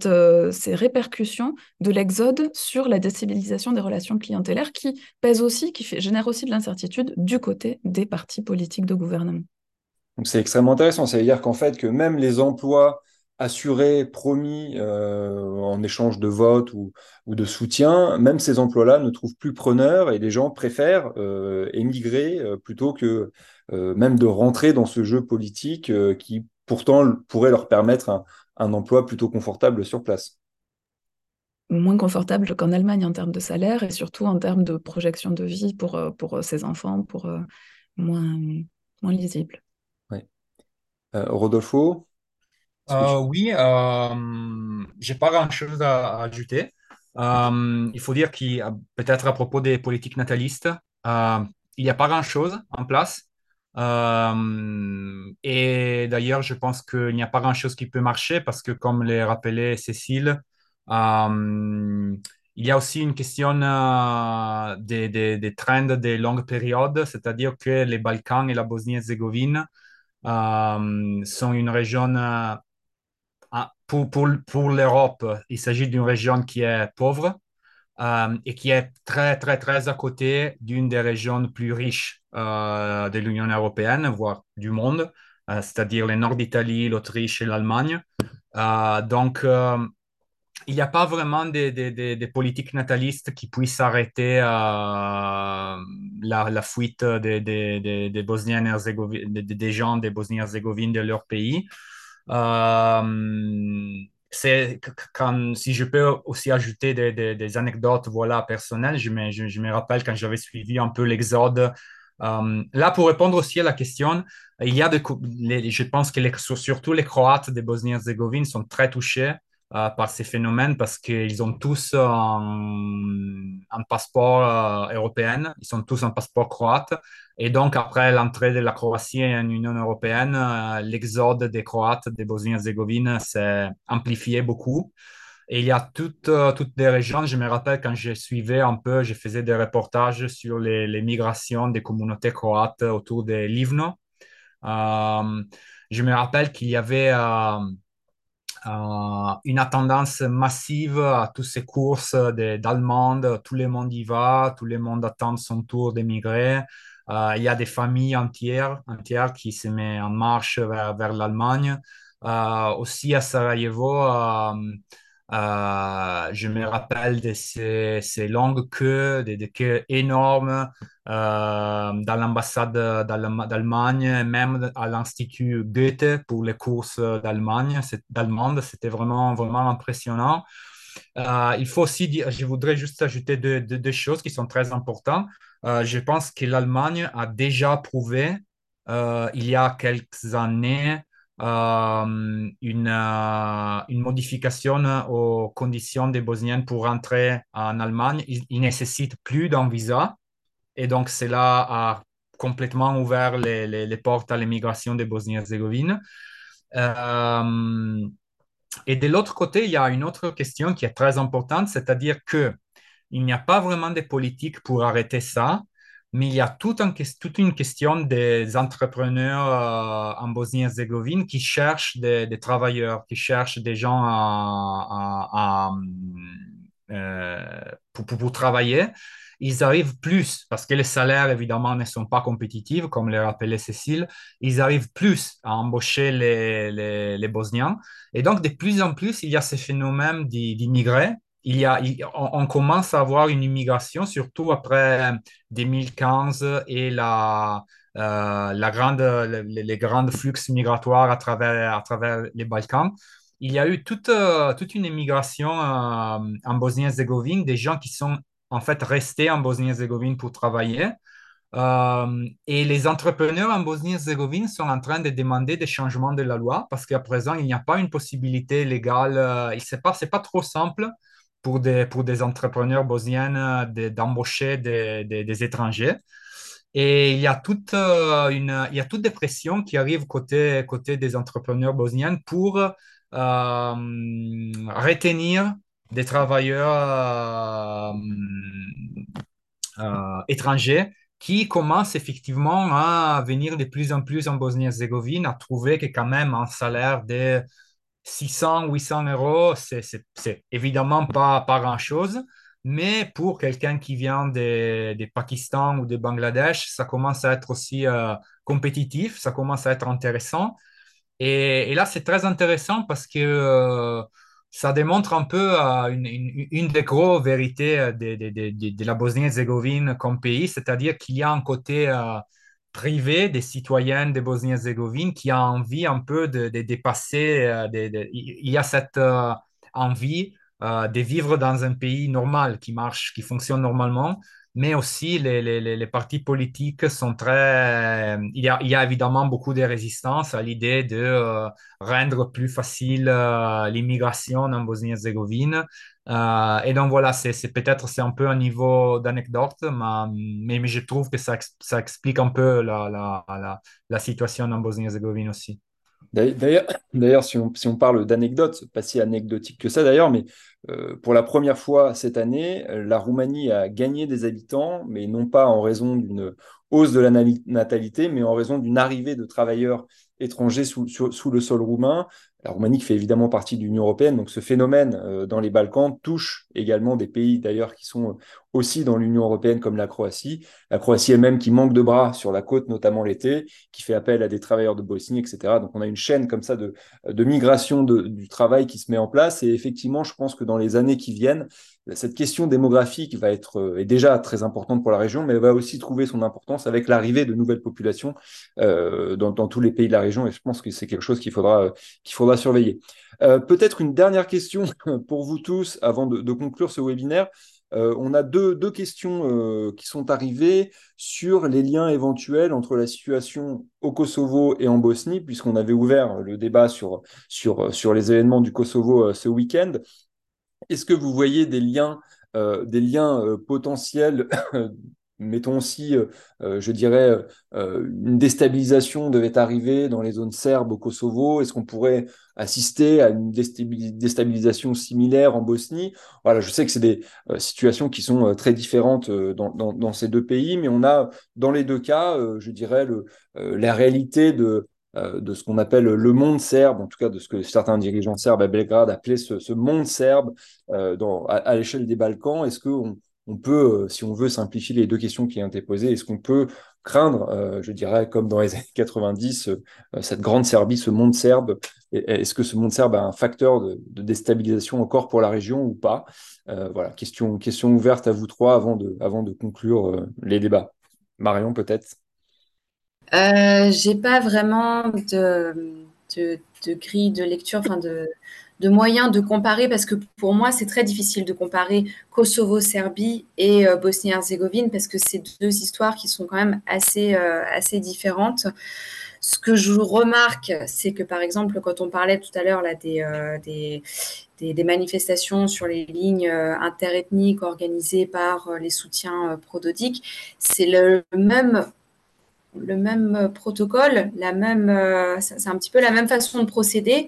euh, ces répercussions de l'exode sur la déstabilisation des relations clientélaires qui pèse aussi, qui fait, génère aussi de l'incertitude du côté des partis politiques de gouvernement. C'est extrêmement intéressant. Ça veut dire qu'en fait, que même les emplois assurés, promis euh, en échange de vote ou, de soutien, même ces emplois-là ne trouvent plus preneurs et les gens préfèrent euh, émigrer plutôt que même de rentrer dans ce jeu politique qui pourtant pourrait leur permettre un, emploi plutôt confortable sur place. Moins confortable qu'en Allemagne en termes de salaire et surtout en termes de projection de vie pour, euh, pour euh, enfants, pour euh, moins, moins lisible. Oui. Rodolfo Oui, j'ai pas grand-chose à, ajouter. il faut dire qu'il peut-être à propos des politiques natalistes, il n'y a pas grand-chose en place. Euh, et d'ailleurs, je pense qu'il n'y a pas grand-chose qui peut marcher parce que, comme l'a rappelé Cécile, euh, il y a aussi une question euh, des, des, trends des longues périodes, c'est-à-dire que les Balkans et la Bosnie-Herzégovine sont une région, pour, pour, pour l'Europe, il s'agit d'une région qui est pauvre, euh, et qui est très, très, très à côté d'une des régions plus riches euh, de l'Union européenne, voire du monde, euh, c'est-à-dire le nord d'Italie, l'Autriche et l'Allemagne. donc, il n'y a pas vraiment des, des, des, politiques natalistes qui puissent arrêter la, fuite des, des, des des gens des Bosniens-Herzégovines de leur pays. C'est quand si je peux aussi ajouter des, des, anecdotes voilà personnelles je me, je, me rappelle quand j'avais suivi un peu l'exode euh, là pour répondre aussi à la question il y a de, je pense que les, surtout les Croates de Bosnie-Herzégovine sont très touchés euh, par ces phénomènes parce qu'ils ont tous un, passeport euh, européen, ils sont tous un passeport croate. Et donc, après l'entrée de la Croatie en Union européenne, euh, l'exode des Croates de Bosnie-Herzégovine s'est amplifié beaucoup. Et il y a toutes, toutes des régions, je me rappelle quand je suivais un peu, je faisais des reportages sur les, migrations des communautés croates autour de Livno. je me rappelle qu'il y avait euh, une tendance massive à toutes ces courses d'Allemandes, tout le monde y va, tout le monde attend son tour d'émigrer. Euh, il y a des familles entières, entières qui se mettent en marche vers, l'Allemagne. Euh, aussi à Sarajevo, euh, je me rappelle de ces, longues queues, des, queues énormes euh, dans l'ambassade d'Allemagne, même à l'Institut Goethe pour les courses d'Allemagne, d'Allemande. C'était vraiment, vraiment impressionnant. Euh, il faut aussi dire, je voudrais juste ajouter deux, choses qui sont très importantes. je pense que l'Allemagne a déjà prouvé il y a quelques années euh, une, euh, une, modification aux conditions des Bosniens pour rentrer en Allemagne. Ils ne nécessitent plus d'un visa. Et donc, cela a complètement ouvert les, les, portes à l'immigration des Bosniens-Herzégovine. Euh, et de l'autre côté, il y a une autre question qui est très importante, c'est-à-dire qu'il n'y a pas vraiment de politique pour arrêter ça mais il y a toute, une question des entrepreneurs euh, en Bosnie-Herzégovine qui cherchent des, travailleurs, qui cherchent des gens euh, pour, travailler. Ils arrivent plus, parce que les salaires, évidemment, ne sont pas compétitifs, comme l'a rappelé Cécile, ils arrivent plus à embaucher les, les, les Bosniens. Et donc, de plus en plus, il y a ce phénomène d'immigrés il y a, on, commence à avoir une immigration, surtout après 2015 et la, euh, la grande, les, grands flux migratoires à travers, à travers les Balkans. Il y a eu toute, euh, toute une immigration euh, en Bosnie-Herzégovine, des gens qui sont en fait restés en Bosnie-Herzégovine pour travailler. et les entrepreneurs en Bosnie-Herzégovine sont en train de demander des changements de la loi parce qu'à présent, il n'y a pas une possibilité légale. ce n'est pas, pas trop simple pour des, pour des entrepreneurs bosniens d'embaucher des, des, étrangers. Et il y a toute, une, il y a toutes des pressions qui arrivent côté, côté des entrepreneurs bosniens pour retenir des travailleurs étrangers qui commencent effectivement à venir de plus en plus en Bosnie-Herzégovine, à trouver que quand même un salaire de 600, 800 euros, c'est évidemment pas, pas grand-chose, mais pour quelqu'un qui vient des de Pakistan ou de Bangladesh, ça commence à être aussi euh, compétitif, ça commence à être intéressant. Et, là, c'est très intéressant parce que euh, ça démontre un peu euh, une, une, des grosses vérités de, de, de la Bosnie-Herzégovine comme pays, c'est-à-dire qu'il y a un côté euh, privé des citoyens de Bosnie-Herzégovine qui a envie un peu de, dépasser, il y a cette envie de vivre dans un pays normal qui marche, qui fonctionne normalement mais aussi les, les, les, partis politiques sont très... Il y a, il y a évidemment beaucoup de résistance à l'idée de euh, rendre plus facile euh, l'immigration en Bosnie-Herzégovine. Euh, et donc voilà, c'est peut-être c'est un peu un niveau d'anecdote, mais, mais, je trouve que ça, ça explique un peu la, la, la, situation en Bosnie-Herzégovine aussi. D'ailleurs, si on, si on parle d'anecdotes, pas si anecdotique que ça d'ailleurs, mais euh, pour la première fois cette année, la Roumanie a gagné des habitants, mais non pas en raison d'une hausse de la natalité, mais en raison d'une arrivée de travailleurs étrangers sous, sous, le sol roumain. La Roumanie fait évidemment partie de l'Union européenne, donc ce phénomène euh, dans les Balkans touche également des pays d'ailleurs qui sont aussi dans l'Union européenne comme la Croatie. La Croatie elle-même qui manque de bras sur la côte, notamment l'été, qui fait appel à des travailleurs de Bosnie, etc. Donc on a une chaîne comme ça de, de migration du travail qui se met en place. Et effectivement, je pense que dans les années qui viennent, cette question démographique va être euh, est déjà très importante pour la région, mais elle va aussi trouver son importance avec l'arrivée de nouvelles populations euh, dans, tous les pays de la région. Et je pense que c'est quelque chose qu'il faudra faudra surveiller. Euh, Peut-être une dernière question pour vous tous avant de, conclure ce webinaire. Euh, on a deux, questions euh, qui sont arrivées sur les liens éventuels entre la situation au Kosovo et en Bosnie, puisqu'on avait ouvert le débat sur, les événements du Kosovo euh, ce week-end. Est-ce que vous voyez des liens, euh, euh, potentiels mettons aussi, euh, je dirais, une déstabilisation devait arriver dans les zones serbes au Kosovo? Est-ce qu'on pourrait assister à une déstabilisation similaire en Bosnie? Voilà, je sais que c'est des situations qui sont très différentes dans, ces deux pays, mais on a dans les deux cas, je dirais, la réalité de de ce qu'on appelle le monde serbe, en tout cas de ce que certains dirigeants serbes à Belgrade appelaient ce, monde serbe dans, à, l'échelle des Balkans. Est-ce qu'on on peut, euh, si on veut simplifier les deux questions qui ont été posées, est-ce qu'on peut craindre, euh, je dirais, comme dans les années 90, euh, cette grande Serbie, ce monde serbe? Est-ce que ce monde serbe a un facteur de, déstabilisation encore pour la région ou pas? Voilà, question, ouverte à vous trois avant de conclure les débats. Marion, peut-être? Euh, J'ai pas vraiment de, de, de, grille de lecture, enfin de de moyens de comparer, parce que pour moi, c'est très difficile de comparer Kosovo-Serbie et euh, Bosnie-Herzégovine, parce que c'est deux histoires qui sont quand même assez, euh, assez différentes. Ce que je remarque, c'est que par exemple, quand on parlait tout à l'heure là des, euh, des, des, manifestations sur les lignes interethniques organisées par les soutiens prododiques, c'est le même le même protocole, la même, c'est un petit peu la même façon de procéder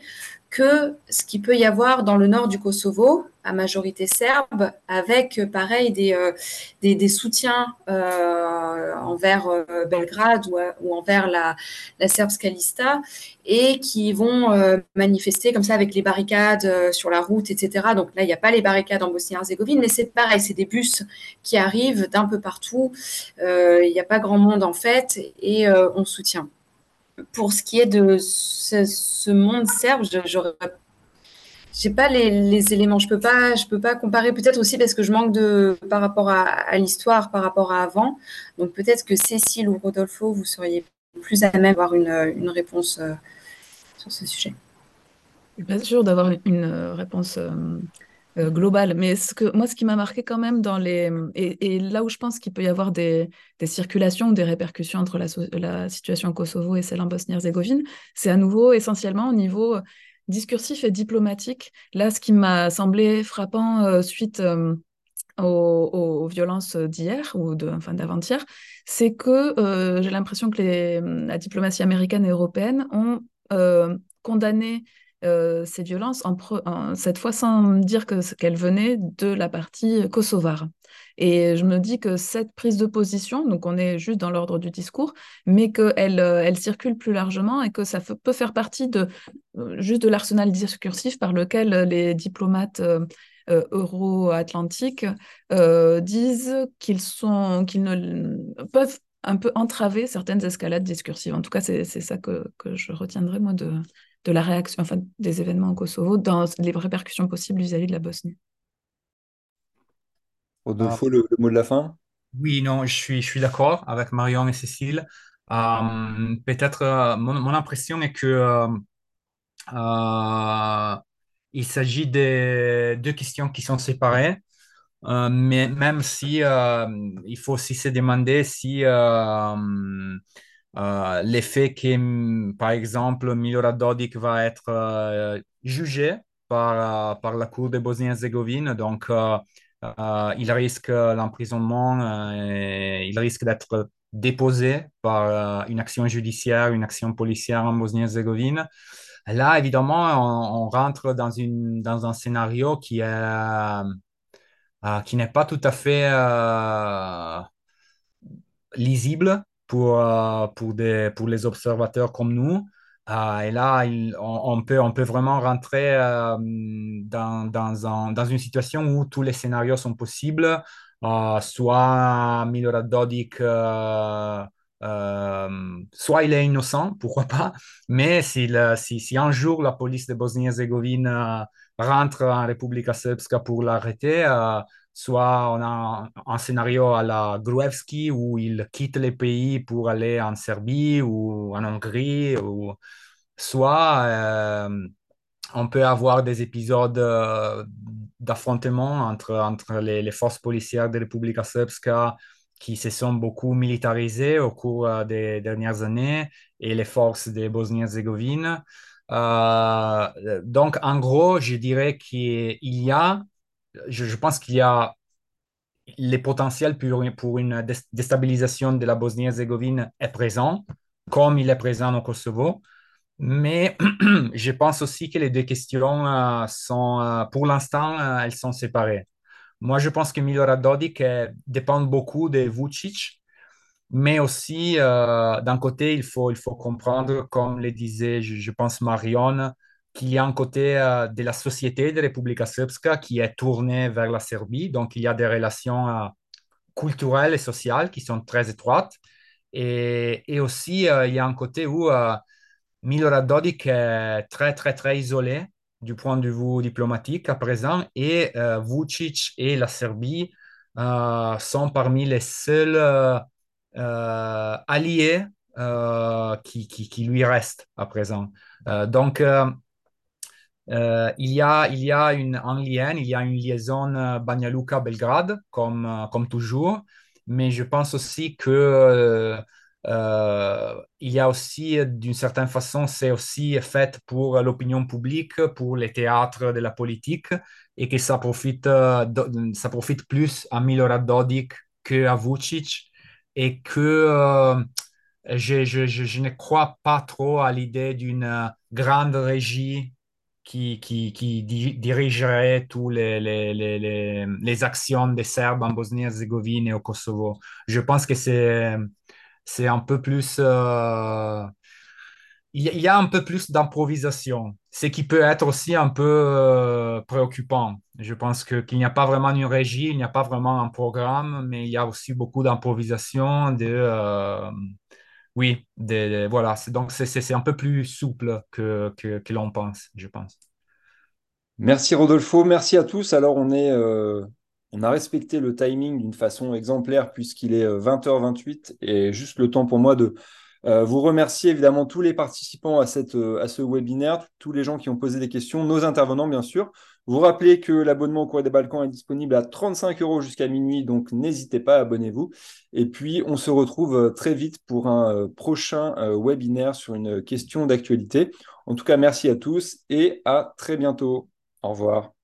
que ce qu'il peut y avoir dans le nord du Kosovo, à majorité serbe, avec euh, pareil des, euh, des, des, soutiens euh, envers Belgrade ou, envers la, la Serbska Lista, et qui vont manifester comme ça avec les barricades sur la route, etc. Donc là, il n'y a pas les barricades en Bosnie-Herzégovine, mais c'est pareil, c'est des bus qui arrivent d'un peu partout. Il n'y a pas grand monde en fait, et on soutient pour ce qui est de ce, monde serbe, je n'ai pas les, éléments. Je peux pas, je peux pas comparer. Peut-être aussi parce que je manque de par rapport à, l'histoire, par rapport à avant. Donc peut-être que Cécile ou Rodolfo, vous seriez plus à même d'avoir une, réponse euh, sur ce sujet. Pas sûre d'avoir une réponse euh, euh, globale. Mais ce que, moi, ce qui m'a marqué quand même dans les... Et, là où je pense qu'il peut y avoir des, des circulations, des répercussions entre la, la, situation au Kosovo et celle en Bosnie-Herzégovine, c'est à nouveau essentiellement au niveau discursif et diplomatique. Là, ce qui m'a semblé frappant suite aux, violences d'hier ou d'avant-hier, c'est que j'ai l'impression que les, la diplomatie américaine et européenne ont condamné euh, ces violences, en cette fois sans dire qu'elles venaient de la partie kosovare. Et je me dis que cette prise de position, donc on est juste dans l'ordre du discours, mais qu'elle euh, elle circule plus largement et que ça peut faire partie de euh, juste de l'arsenal discursif par lequel les diplomates euro-atlantiques disent qu'ils sont qu'ils ne peuvent un peu entraver certaines escalades discursives. En tout cas, c'est ça que, que je retiendrai moi de, de la réaction, enfin, des événements au Kosovo dans les répercussions possibles vis-à-vis de la Bosnie. Rodolfo, le, le, mot de la fin? Oui, non, je suis, je suis d'accord avec Marion et Cécile. Euh, peut-être euh, mon, mon, impression est que euh, il s'agit de deux questions qui sont séparées. mais même si il faut aussi se demander si euh, l'effet que, par exemple, Milorad Dodik va être euh, jugé par, euh, par la Cour de Bosnie-Herzégovine. Donc, il risque l'emprisonnement, il risque d'être déposé par une action judiciaire, une action policière en Bosnie-Herzégovine. Là, évidemment, on, rentre dans, une, dans un scénario qui est, qui n'est pas tout à fait lisible pour, euh, pour, des, pour les observateurs comme nous. Euh, et là, on, peut, on peut vraiment rentrer euh, dans, dans, dans, une situation où tous les scénarios sont possibles. soit Milorad Dodik, soit il est innocent, pourquoi pas, mais si, si, si un jour la police de Bosnie-Herzégovine rentre en République Srpska pour l'arrêter, soit on a un, scénario à la Gruevski où il quitte les pays pour aller en Serbie ou en Hongrie, ou soit euh, on peut avoir des épisodes euh, d'affrontement entre, entre les, forces policières de Republika Srpska qui se sont beaucoup militarisées au cours euh, des dernières années et les forces de Bosnie-Herzégovine. donc, en gros, je dirais qu'il y a je, pense qu'il y a les potentiels pour, une déstabilisation de la Bosnie-Herzégovine est présent, comme il est présent au Kosovo. Mais je pense aussi que les deux questions euh, sont, euh, pour l'instant, euh, elles sont séparées. Moi, je pense que Milorad Dodik dépend beaucoup de Vucic, mais aussi, d'un côté, il faut, il faut comprendre, comme le disait, je, je pense, Marion, qu'il y a un côté euh, de la société de Republika Srpska qui est tournée vers la Serbie. Donc, il y a des relations euh, culturelles et sociales qui sont très étroites. Et, aussi, euh, il y a un côté où Milorad Dodik est très, très, très isolé du point de vue diplomatique à présent. Et Vucic et la Serbie sont parmi les seuls alliés qui, qui, lui restent à présent. donc, euh, il y a, il y a une, un lien, il y a une liaison euh, Banja Luka-Belgrade, comme, euh, comme toujours, mais je pense aussi que il y a aussi, d'une certaine façon, c'est aussi fait pour l'opinion publique, pour les théâtres de la politique, et que ça profite, ça profite plus à Milorad Dodik qu'à Vucic, et que je, je, ne crois pas trop à l'idée d'une grande régie qui, qui, qui dirigerait toutes les, les, les, les, actions des Serbes en Bosnie-Herzégovine et au Kosovo. Je pense que c'est, un peu plus... Euh, il y a un peu plus d'improvisation, ce qui peut être aussi un peu euh, préoccupant. Je pense que, qu'il n'y a pas vraiment une régie, il n'y a pas vraiment un programme, mais il y a aussi beaucoup d'improvisation, de... Euh, oui, voilà. Donc, c'est un peu plus souple que, que, l'on pense, je pense. Merci Rodolfo, merci à tous. Alors, on, est, euh, on a respecté le timing d'une façon exemplaire puisqu'il est 20h28 euh, et juste le temps pour moi de, Euh, vous remerciez évidemment tous les participants à, cette, à ce webinaire, tous les gens qui ont posé des questions, nos intervenants bien sûr. Vous rappelez que l'abonnement au Courrier des Balkans est disponible à 35 euros jusqu'à minuit, donc n'hésitez pas, abonnez-vous. Et puis, on se retrouve très vite pour un prochain webinaire sur une question d'actualité. En tout cas, merci à tous et à très bientôt. Au revoir.